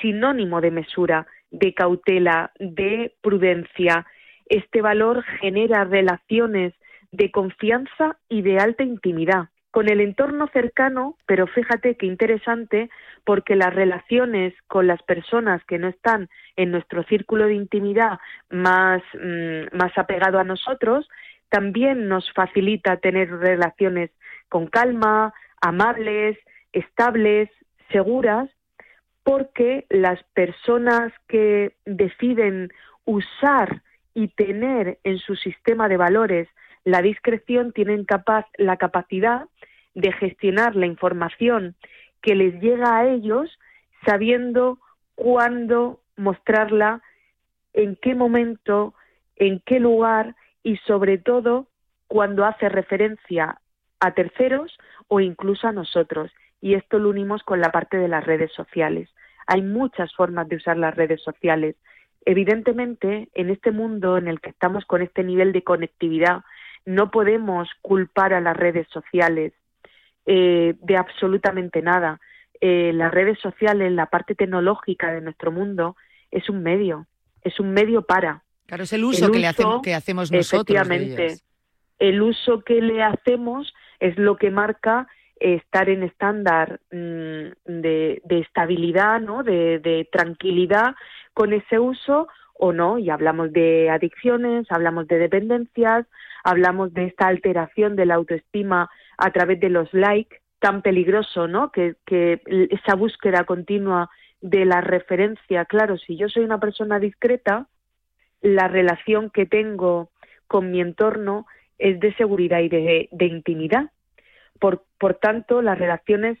sinónimo de mesura, de cautela, de prudencia. Este valor genera relaciones de confianza y de alta intimidad con el entorno cercano, pero fíjate qué interesante, porque las relaciones con las personas que no están en nuestro círculo de intimidad más, mm, más apegado a nosotros, también nos facilita tener relaciones con calma, amables, estables, seguras, porque las personas que deciden usar y tener en su sistema de valores la discreción tienen capaz, la capacidad de gestionar la información que les llega a ellos sabiendo cuándo mostrarla, en qué momento, en qué lugar y sobre todo cuando hace referencia a terceros o incluso a nosotros. Y esto lo unimos con la parte de las redes sociales. Hay muchas formas de usar las redes sociales. Evidentemente, en este mundo en el que estamos con este nivel de conectividad, no podemos culpar a las redes sociales eh, de absolutamente nada. Eh, las redes sociales, la parte tecnológica de nuestro mundo, es un medio, es un medio para, Claro, es el uso, que, le hacemos, que hacemos nosotros. Efectivamente, el uso que le hacemos es lo que marca estar en estándar mm, de, estabilidad, ¿no? De, tranquilidad con ese uso o no. Y hablamos de adicciones, hablamos de dependencias, hablamos de esta alteración de la autoestima a través de los likes, tan peligroso, ¿no? Que, esa búsqueda continua de la referencia. Claro, si yo soy una persona discreta, la relación que tengo con mi entorno es de seguridad y de, intimidad. Por tanto, las relaciones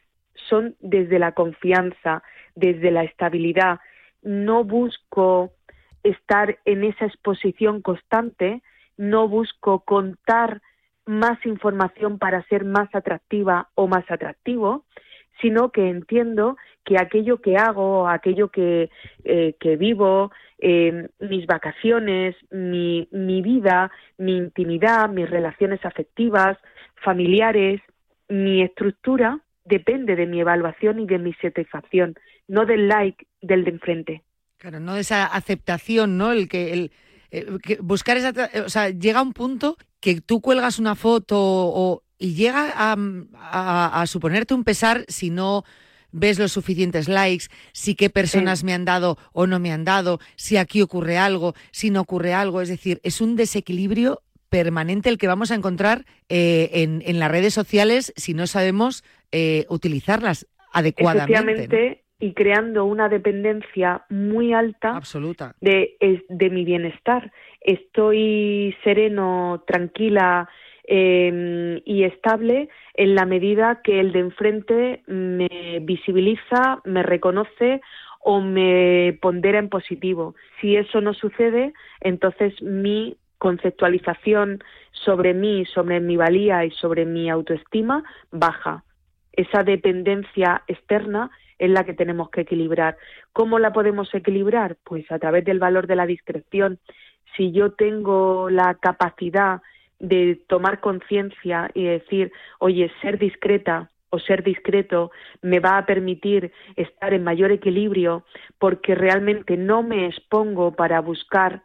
son desde la confianza, desde la estabilidad. No busco estar en esa exposición constante, no busco contar más información para ser más atractiva o más atractivo, sino que entiendo que aquello que hago, aquello que, eh, que vivo, eh, mis vacaciones, mi, mi vida, mi intimidad, mis relaciones afectivas, familiares, mi estructura, depende de mi evaluación y de mi satisfacción, no del like del de enfrente. Claro, no de esa aceptación, ¿no? El que, el, eh, buscar esa, o sea, llega un punto que tú cuelgas una foto o, y llega a, suponerte un pesar si no ves los suficientes likes, si qué personas me han dado o no me han dado, si aquí ocurre algo, si no ocurre algo. Es decir, es un desequilibrio permanente el que vamos a encontrar eh, en, las redes sociales si no sabemos eh, utilizarlas adecuadamente. Y creando una dependencia muy alta Absoluta. De, de mi bienestar. Estoy sereno, tranquila, Em, y estable en la medida que el de enfrente me visibiliza, me reconoce o me pondera en positivo. Si eso no sucede, entonces mi conceptualización sobre mí, sobre mi valía y sobre mi autoestima baja. Esa dependencia externa es la que tenemos que equilibrar. ¿Cómo la podemos equilibrar? Pues a través del valor de la discreción. Si yo tengo la capacidad de tomar conciencia y decir, oye, ser discreta o ser discreto me va a permitir estar en mayor equilibrio porque realmente no me expongo para buscar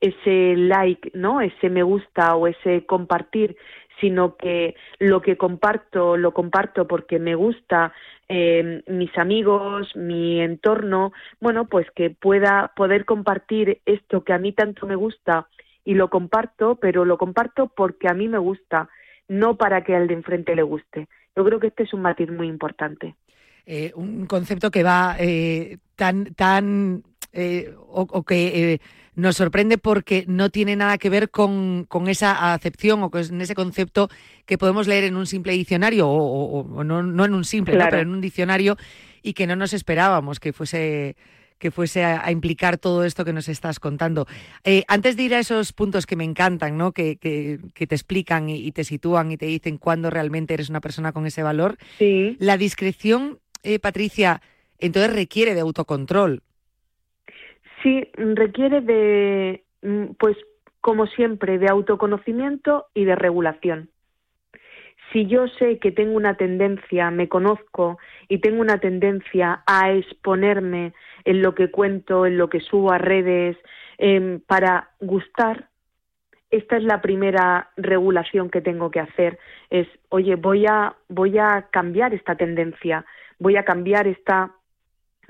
ese like, ¿no? Ese me gusta o ese compartir, sino que lo que comparto lo comparto porque me gusta eh, mis amigos, mi entorno, bueno, pues que pueda poder compartir esto que a mí tanto me gusta y lo comparto, pero lo comparto porque a mí me gusta, no para que al de enfrente le guste. Yo creo que este es un matiz muy importante. Eh, un concepto que va eh, tan, tan eh, o, que nos sorprende porque no tiene nada que ver con, con, esa acepción o con ese concepto que podemos leer en un simple diccionario, o, no, no, en un simple, pero en un diccionario, y que no nos esperábamos que fuese que fuese a, implicar todo esto que nos estás contando. Eh, antes de ir a esos puntos que me encantan, ¿no? que, que, te explican y, te sitúan y te dicen cuándo realmente eres una persona con ese valor, sí. la discreción, eh, Patricia, entonces requiere de autocontrol. Sí, requiere de, mm, pues como siempre, de autoconocimiento y de regulación si yo sé que tengo una tendencia, me conozco y tengo una tendencia a exponerme en lo que cuento, en lo que subo a redes, em, para gustar, esta es la primera regulación que tengo que hacer. Es, oye, voy a, voy a cambiar esta tendencia, voy a cambiar esta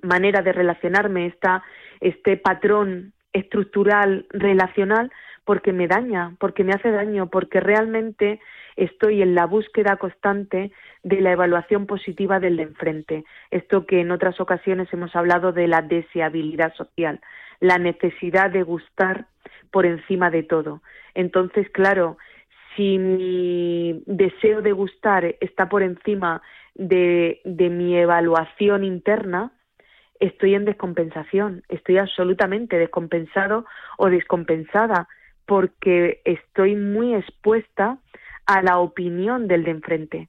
manera de relacionarme, esta, este patrón estructural relacional porque me daña, porque me hace daño, porque realmente estoy en la búsqueda constante de la evaluación positiva del de enfrente. Esto que en otras ocasiones hemos hablado de la deseabilidad social, la necesidad de gustar por encima de todo. Entonces, claro, si mi deseo de gustar está por encima de, de mi evaluación interna, estoy en descompensación, estoy absolutamente descompensado o descompensada porque estoy muy expuesta a la opinión del de enfrente,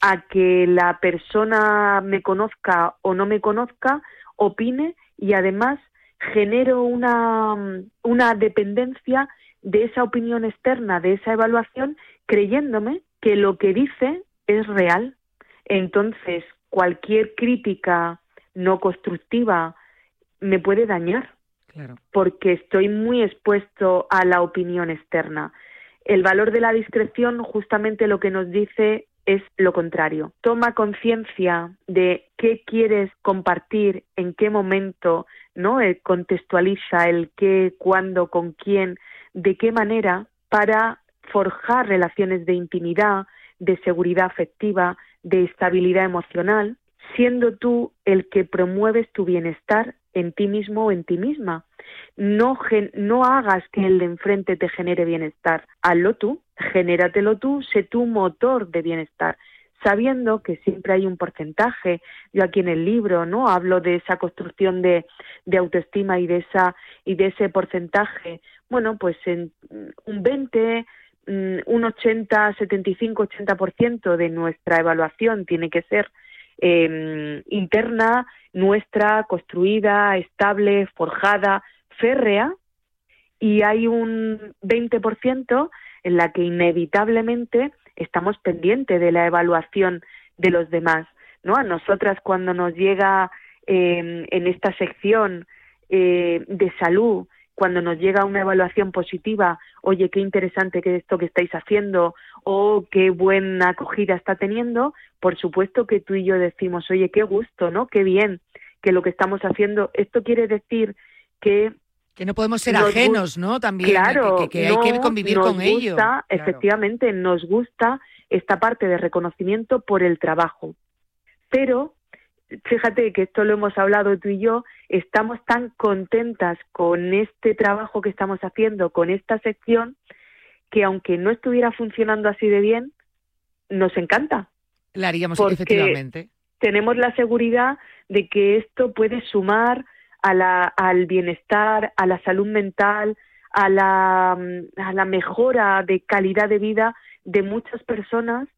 a que la persona me conozca o no me conozca, opine y además genero una, una dependencia de esa opinión externa, de esa evaluación, creyéndome que lo que dice es real. Entonces, cualquier crítica no constructiva me puede dañar porque estoy muy expuesto a la opinión externa. El valor de la discreción justamente lo que nos dice es lo contrario. Toma conciencia de qué quieres compartir, en qué momento, ¿no? Eh, contextualiza el qué, cuándo, con quién, de qué manera para forjar relaciones de intimidad, de seguridad afectiva, de estabilidad emocional, siendo tú el que promueves tu bienestar en ti mismo o en ti misma. No, no hagas que el de enfrente te genere bienestar, hazlo tú, genératelo tú, sé tu motor de bienestar, sabiendo que siempre hay un porcentaje. Yo aquí en el libro, ¿no? Hablo de esa construcción de, de autoestima y de esa y de ese porcentaje. Bueno, pues en un 20, mm, un 80, 75, 80% de nuestra evaluación tiene que ser eh, interna, nuestra, construida, estable, forjada, férrea, y hay un 20% en la que inevitablemente estamos pendientes de la evaluación de los demás. ¿no? A nosotras cuando nos llega eh, en esta sección eh, de salud cuando nos llega una evaluación positiva, oye, qué interesante que esto que estáis haciendo o qué buena acogida está teniendo, por supuesto que tú y yo decimos, oye, qué gusto, ¿no? Qué bien que lo que estamos haciendo. Esto quiere decir que que no podemos ser ajenos, ¿no? También claro, que, hay que convivir con gusta, ello. Efectivamente, nos gusta esta parte de reconocimiento por el trabajo. Pero fíjate que esto lo hemos hablado tú y yo, estamos tan contentas con este trabajo que estamos haciendo, con esta sección, que aunque no estuviera funcionando así de bien, nos encanta. La haríamos efectivamente. Tenemos la seguridad de que esto puede sumar a la, al bienestar, a la salud mental, a la, a la mejora de calidad de vida de muchas personas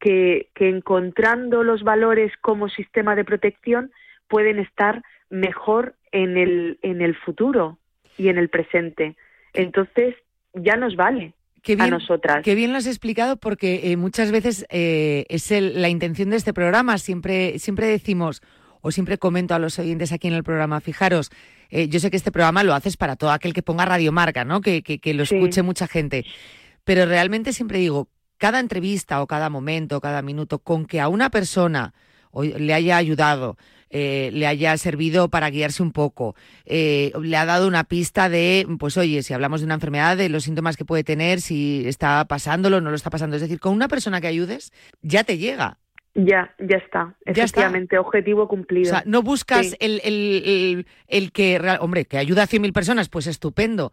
que, encontrando los valores como sistema de protección pueden estar mejor en el, en el futuro y en el presente. Entonces, ya nos vale. a nosotras. Qué bien lo has explicado porque eh, muchas veces eh, es la intención de este programa. Siempre, siempre decimos, o siempre comento a los oyentes aquí en el programa, fijaros, eh, yo sé que este programa lo haces para todo aquel que ponga radiomarca, ¿no? Que, que, lo escuche mucha gente. Pero realmente siempre digo, cada entrevista o cada momento, o cada minuto, con que a una persona le haya ayudado, eh, le haya servido para guiarse un poco, eh, le ha dado una pista de, pues oye, si hablamos de una enfermedad, de los síntomas que puede tener, si está pasándolo, no lo está pasando. Es decir, con una persona que ayudes, ya te llega. Ya, ya está. Efectivamente, objetivo cumplido. O sea, no buscas el, el, el, que, hombre, que ayuda a 100.000 personas, pues estupendo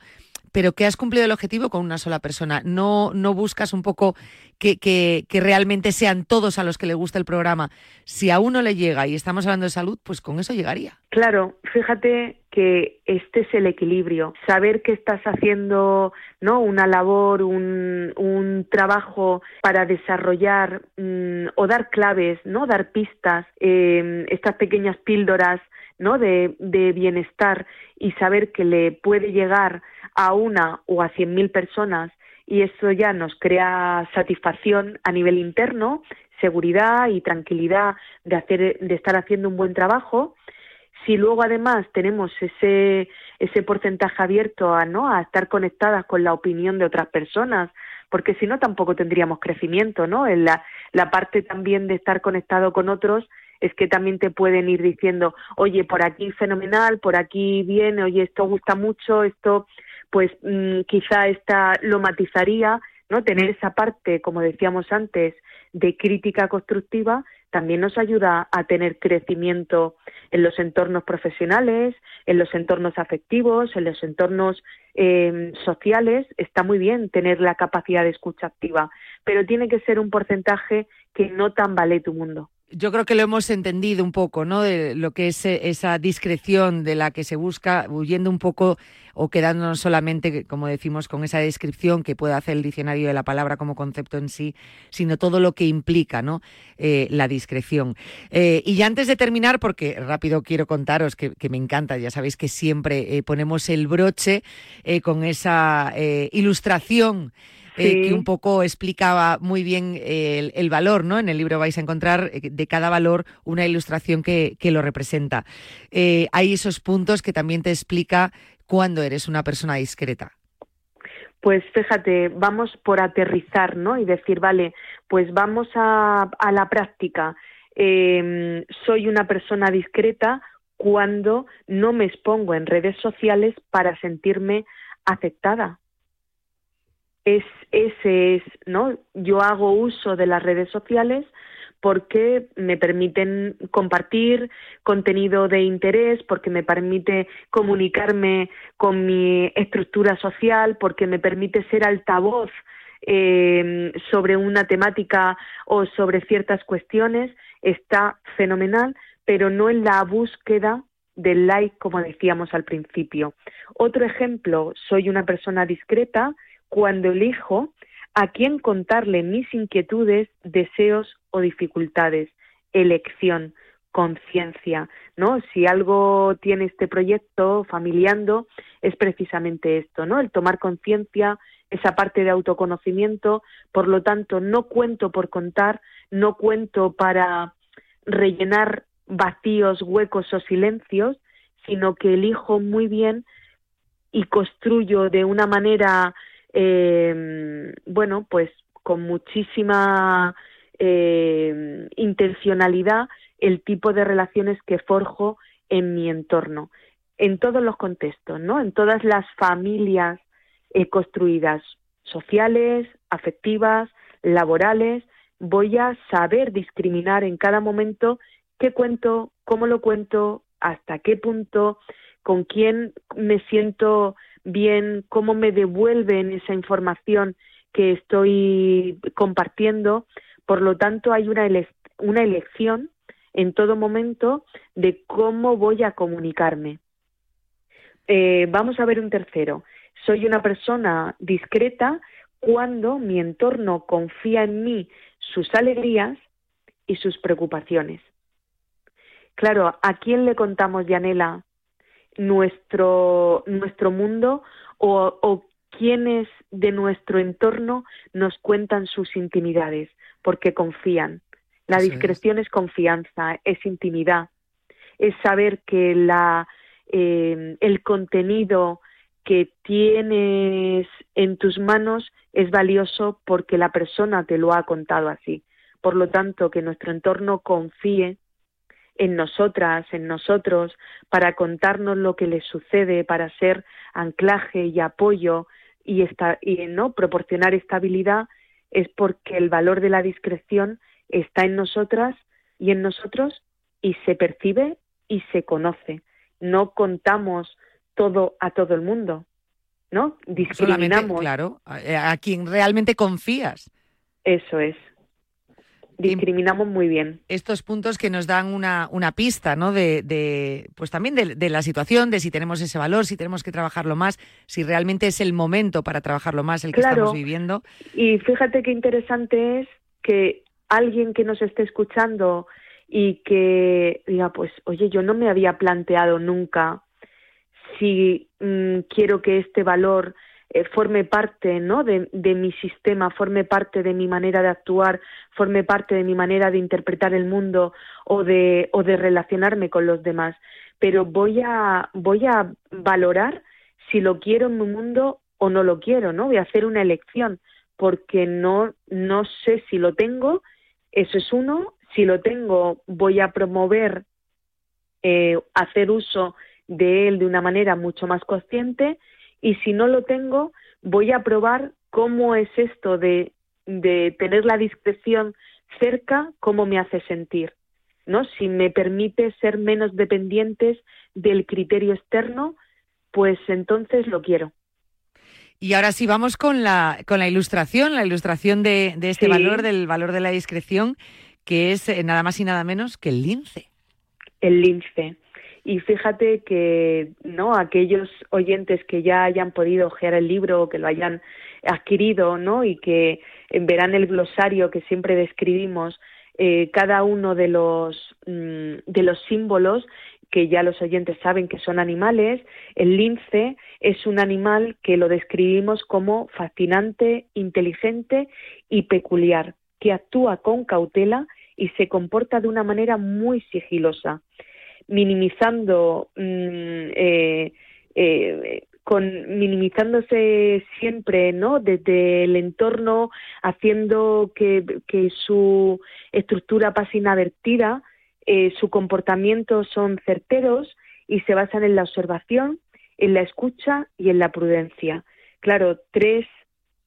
pero que has cumplido el objetivo con una sola persona. No, no buscas un poco que, que, realmente sean todos a los que le gusta el programa. Si a uno le llega y estamos hablando de salud, pues con eso llegaría. Claro, fíjate que este es el equilibrio. Saber que estás haciendo ¿no? una labor, un, un trabajo para desarrollar mm, o dar claves, ¿no? dar pistas, eh, estas pequeñas píldoras ¿no? de, de bienestar y saber que le puede llegar a una o a cien mil personas y eso ya nos crea satisfacción a nivel interno, seguridad y tranquilidad de hacer, de estar haciendo un buen trabajo. Si luego además tenemos ese, ese porcentaje abierto a, ¿no? a estar conectadas con la opinión de otras personas, porque si no tampoco tendríamos crecimiento, ¿no? En la, la parte también de estar conectado con otros es que también te pueden ir diciendo, oye, por aquí fenomenal, por aquí bien, oye, esto gusta mucho, esto pues mm, quizá esta lo matizaría, ¿no? Tener esa parte, como decíamos antes, de crítica constructiva también nos ayuda a tener crecimiento en los entornos profesionales, en los entornos afectivos, en los entornos eh, sociales. Está muy bien tener la capacidad de escucha activa, pero tiene que ser un porcentaje que no tambale tu mundo yo creo que lo hemos entendido un poco, ¿no? De lo que es eh, esa discreción de la que se busca, huyendo un poco o quedándonos solamente, como decimos, con esa descripción que puede hacer el diccionario de la palabra como concepto en sí, sino todo lo que implica, ¿no? Eh, la discreción. Eh, y ya antes de terminar, porque rápido quiero contaros que, me encanta, ya sabéis que siempre ponemos el broche con esa ilustración eh, que un poco explicaba muy bien el, valor, ¿no? En el libro vais a encontrar eh, de cada valor una ilustración que, lo representa. Eh, hay esos puntos que también te explica cuando eres una persona discreta? Pues fíjate, vamos por aterrizar, ¿no? Y decir, vale, pues vamos a, a la práctica. Eh, soy una persona discreta cuando no me expongo en redes sociales para sentirme aceptada. Es, ese es, ¿no? Yo hago uso de las redes sociales porque me permiten compartir contenido de interés, porque me permite comunicarme con mi estructura social, porque me permite ser altavoz eh, sobre una temática o sobre ciertas cuestiones, está fenomenal, pero no en la búsqueda del like, como decíamos al principio. Otro ejemplo, soy una persona discreta cuando elijo a quién contarle mis inquietudes, deseos o dificultades. Elección, conciencia, ¿no? Si algo tiene este proyecto familiando es precisamente esto, ¿no? El tomar conciencia, esa parte de autoconocimiento, por lo tanto no cuento por contar, no cuento para rellenar vacíos, huecos o silencios, sino que elijo muy bien y construyo de una manera eh, bueno, pues con muchísima eh, intencionalidad el tipo de relaciones que forjo en mi entorno, en todos los contextos, ¿no? En todas las familias eh, construidas, sociales, afectivas, laborales, voy a saber discriminar en cada momento qué cuento, cómo lo cuento, hasta qué punto, con quién me siento bien cómo me devuelven esa información que estoy compartiendo. Por lo tanto, hay una, una elección en todo momento de cómo voy a comunicarme. Eh, vamos a ver un tercero. Soy una persona discreta cuando mi entorno confía en mí sus alegrías y sus preocupaciones. Claro, ¿a quién le contamos, Yanela, nuestro, nuestro mundo o, o quienes de nuestro entorno nos cuentan sus intimidades, porque confían. La discreción es. confianza, es intimidad, es saber que la, eh, el contenido que tienes en tus manos es valioso porque la persona te lo ha contado así. Por lo tanto, que nuestro entorno confíe en nosotras, en nosotros, para contarnos lo que les sucede, para ser anclaje y apoyo y, y no proporcionar estabilidad, es porque el valor de la discreción está en nosotras y en nosotros y se percibe y se conoce. No contamos todo a todo el mundo, ¿no? Discriminamos. claro, a quien realmente confías. Eso es discriminamos muy bien. Estos puntos que nos dan una, una pista, ¿no? De, pues también de, la situación, de si tenemos ese valor, si tenemos que trabajarlo más, si realmente es el momento para trabajarlo más el que estamos viviendo. Y fíjate qué interesante es que alguien que nos esté escuchando y que diga, pues, oye, yo no me había planteado nunca si mm, quiero que este valor eh, forme parte ¿no? de, mi sistema, forme parte de mi manera de actuar, forme parte de mi manera de interpretar el mundo o de, o de relacionarme con los demás. Pero voy a, voy a valorar si lo quiero en mi mundo o no lo quiero, ¿no? Voy a hacer una elección porque no, no sé si lo tengo, eso es uno, si lo tengo voy a promover eh, hacer uso de él de una manera mucho más consciente y si no lo tengo, voy a probar cómo es esto de, de tener la discreción cerca, cómo me hace sentir. ¿no? Si me permite ser menos dependientes del criterio externo, pues entonces lo quiero. Y ahora sí, vamos con la, con la ilustración, la ilustración de, de este valor, del valor de la discreción, que es eh, nada más y nada menos que el lince. El lince. Y fíjate que no aquellos oyentes que ya hayan podido ojear el libro que lo hayan adquirido, ¿no? Y que verán el glosario que siempre describimos eh, cada uno de los mm, de los símbolos que ya los oyentes saben que son animales. El lince es un animal que lo describimos como fascinante, inteligente y peculiar, que actúa con cautela y se comporta de una manera muy sigilosa minimizando mm, eh, eh, con minimizándose siempre, ¿no? Desde el entorno, haciendo que, que su estructura pase inadvertida, eh, su comportamiento son certeros y se basan en la observación, en la escucha y en la prudencia. Claro, tres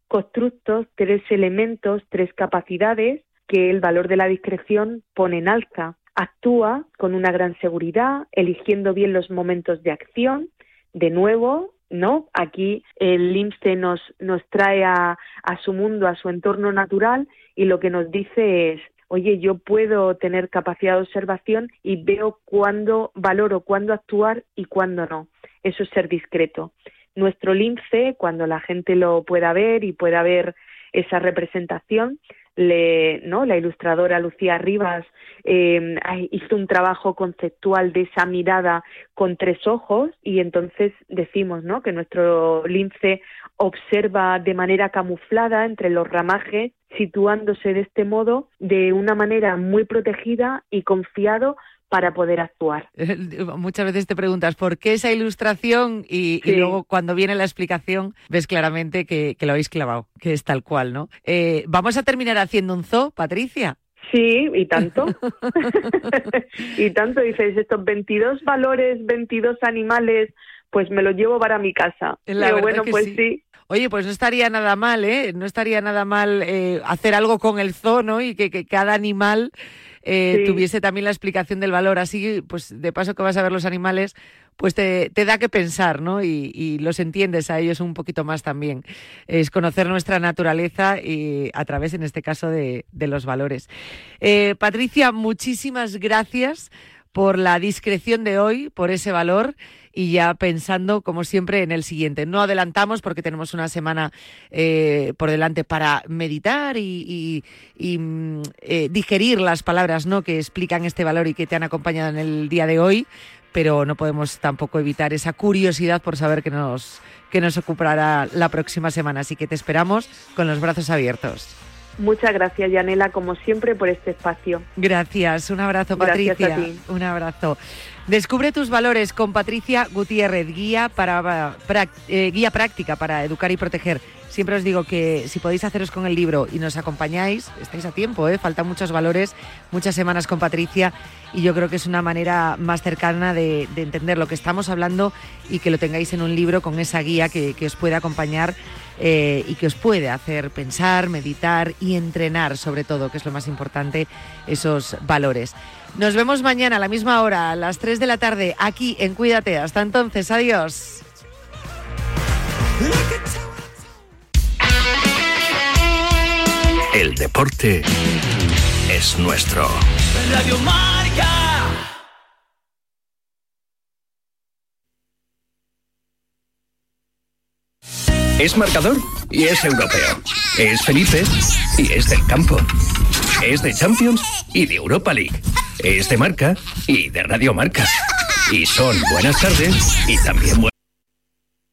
constructos, tres elementos, tres capacidades que el valor de la discreción pone en alza. Actúa con una gran seguridad, eligiendo bien los momentos de acción. De nuevo, ¿no? Aquí el lince nos, nos trae a, a su mundo, a su entorno natural y lo que nos dice es, oye, yo puedo tener capacidad de observación y veo cuándo valoro, cuándo actuar y cuándo no. Eso es ser discreto. Nuestro lince, cuando la gente lo pueda ver y pueda ver esa representación, le, ¿no? la ilustradora Lucía Rivas eh, hizo un trabajo conceptual de esa mirada con tres ojos y entonces decimos ¿no? que nuestro lince observa de manera camuflada entre los ramajes, situándose de este modo de una manera muy protegida y confiado para poder actuar. Muchas veces te preguntas por qué esa ilustración y, luego cuando viene la explicación ves claramente que, lo habéis clavado, que es tal cual, ¿no? Eh, ¿Vamos a terminar haciendo un zoo, Patricia? Sí, y tanto. y tanto, dices, estos 22 valores, 22 animales, pues me los llevo para mi casa. Pero bueno, pues sí. Oye, pues no estaría nada mal, ¿eh? No estaría nada mal eh, hacer algo con el zoo, ¿no? Y que, que cada animal eh, tuviese también la explicación del valor. Así, pues de paso que vas a ver los animales, pues te, da que pensar, ¿no? Y, los entiendes a ellos un poquito más también. Es conocer nuestra naturaleza y a través, en este caso, de, los valores. Eh, Patricia, muchísimas gracias por la discreción de hoy, por ese valor y ya pensando, como siempre, en el siguiente. No adelantamos porque tenemos una semana eh, por delante para meditar y, mm, eh, digerir las palabras ¿no? que explican este valor y que te han acompañado en el día de hoy, pero no podemos tampoco evitar esa curiosidad por saber qué nos, que nos ocupará la próxima semana. Así que te esperamos con los brazos abiertos. Muchas gracias, Yanela, como siempre, por este espacio. Gracias. Un abrazo, Patricia. Un abrazo. Descubre tus valores con Patricia Gutiérrez, guía, para, eh, guía práctica para educar y proteger. Siempre os digo que si podéis haceros con el libro y nos acompañáis, estáis a tiempo, ¿eh? faltan muchos valores, muchas semanas con Patricia y yo creo que es una manera más cercana de, entender lo que estamos hablando y que lo tengáis en un libro con esa guía que, os puede acompañar eh, y que os puede hacer pensar, meditar y entrenar sobre todo, que es lo más importante, esos valores. Nos vemos mañana a la misma hora, a las 3 de la tarde, aquí en Cuídate. Hasta entonces, adiós. El deporte es nuestro. Radio Marca. Es marcador y es europeo. Es Felipe y es del campo. Es de Champions y de Europa League. Es de marca y de Radio Marca. Y son buenas tardes y también buenas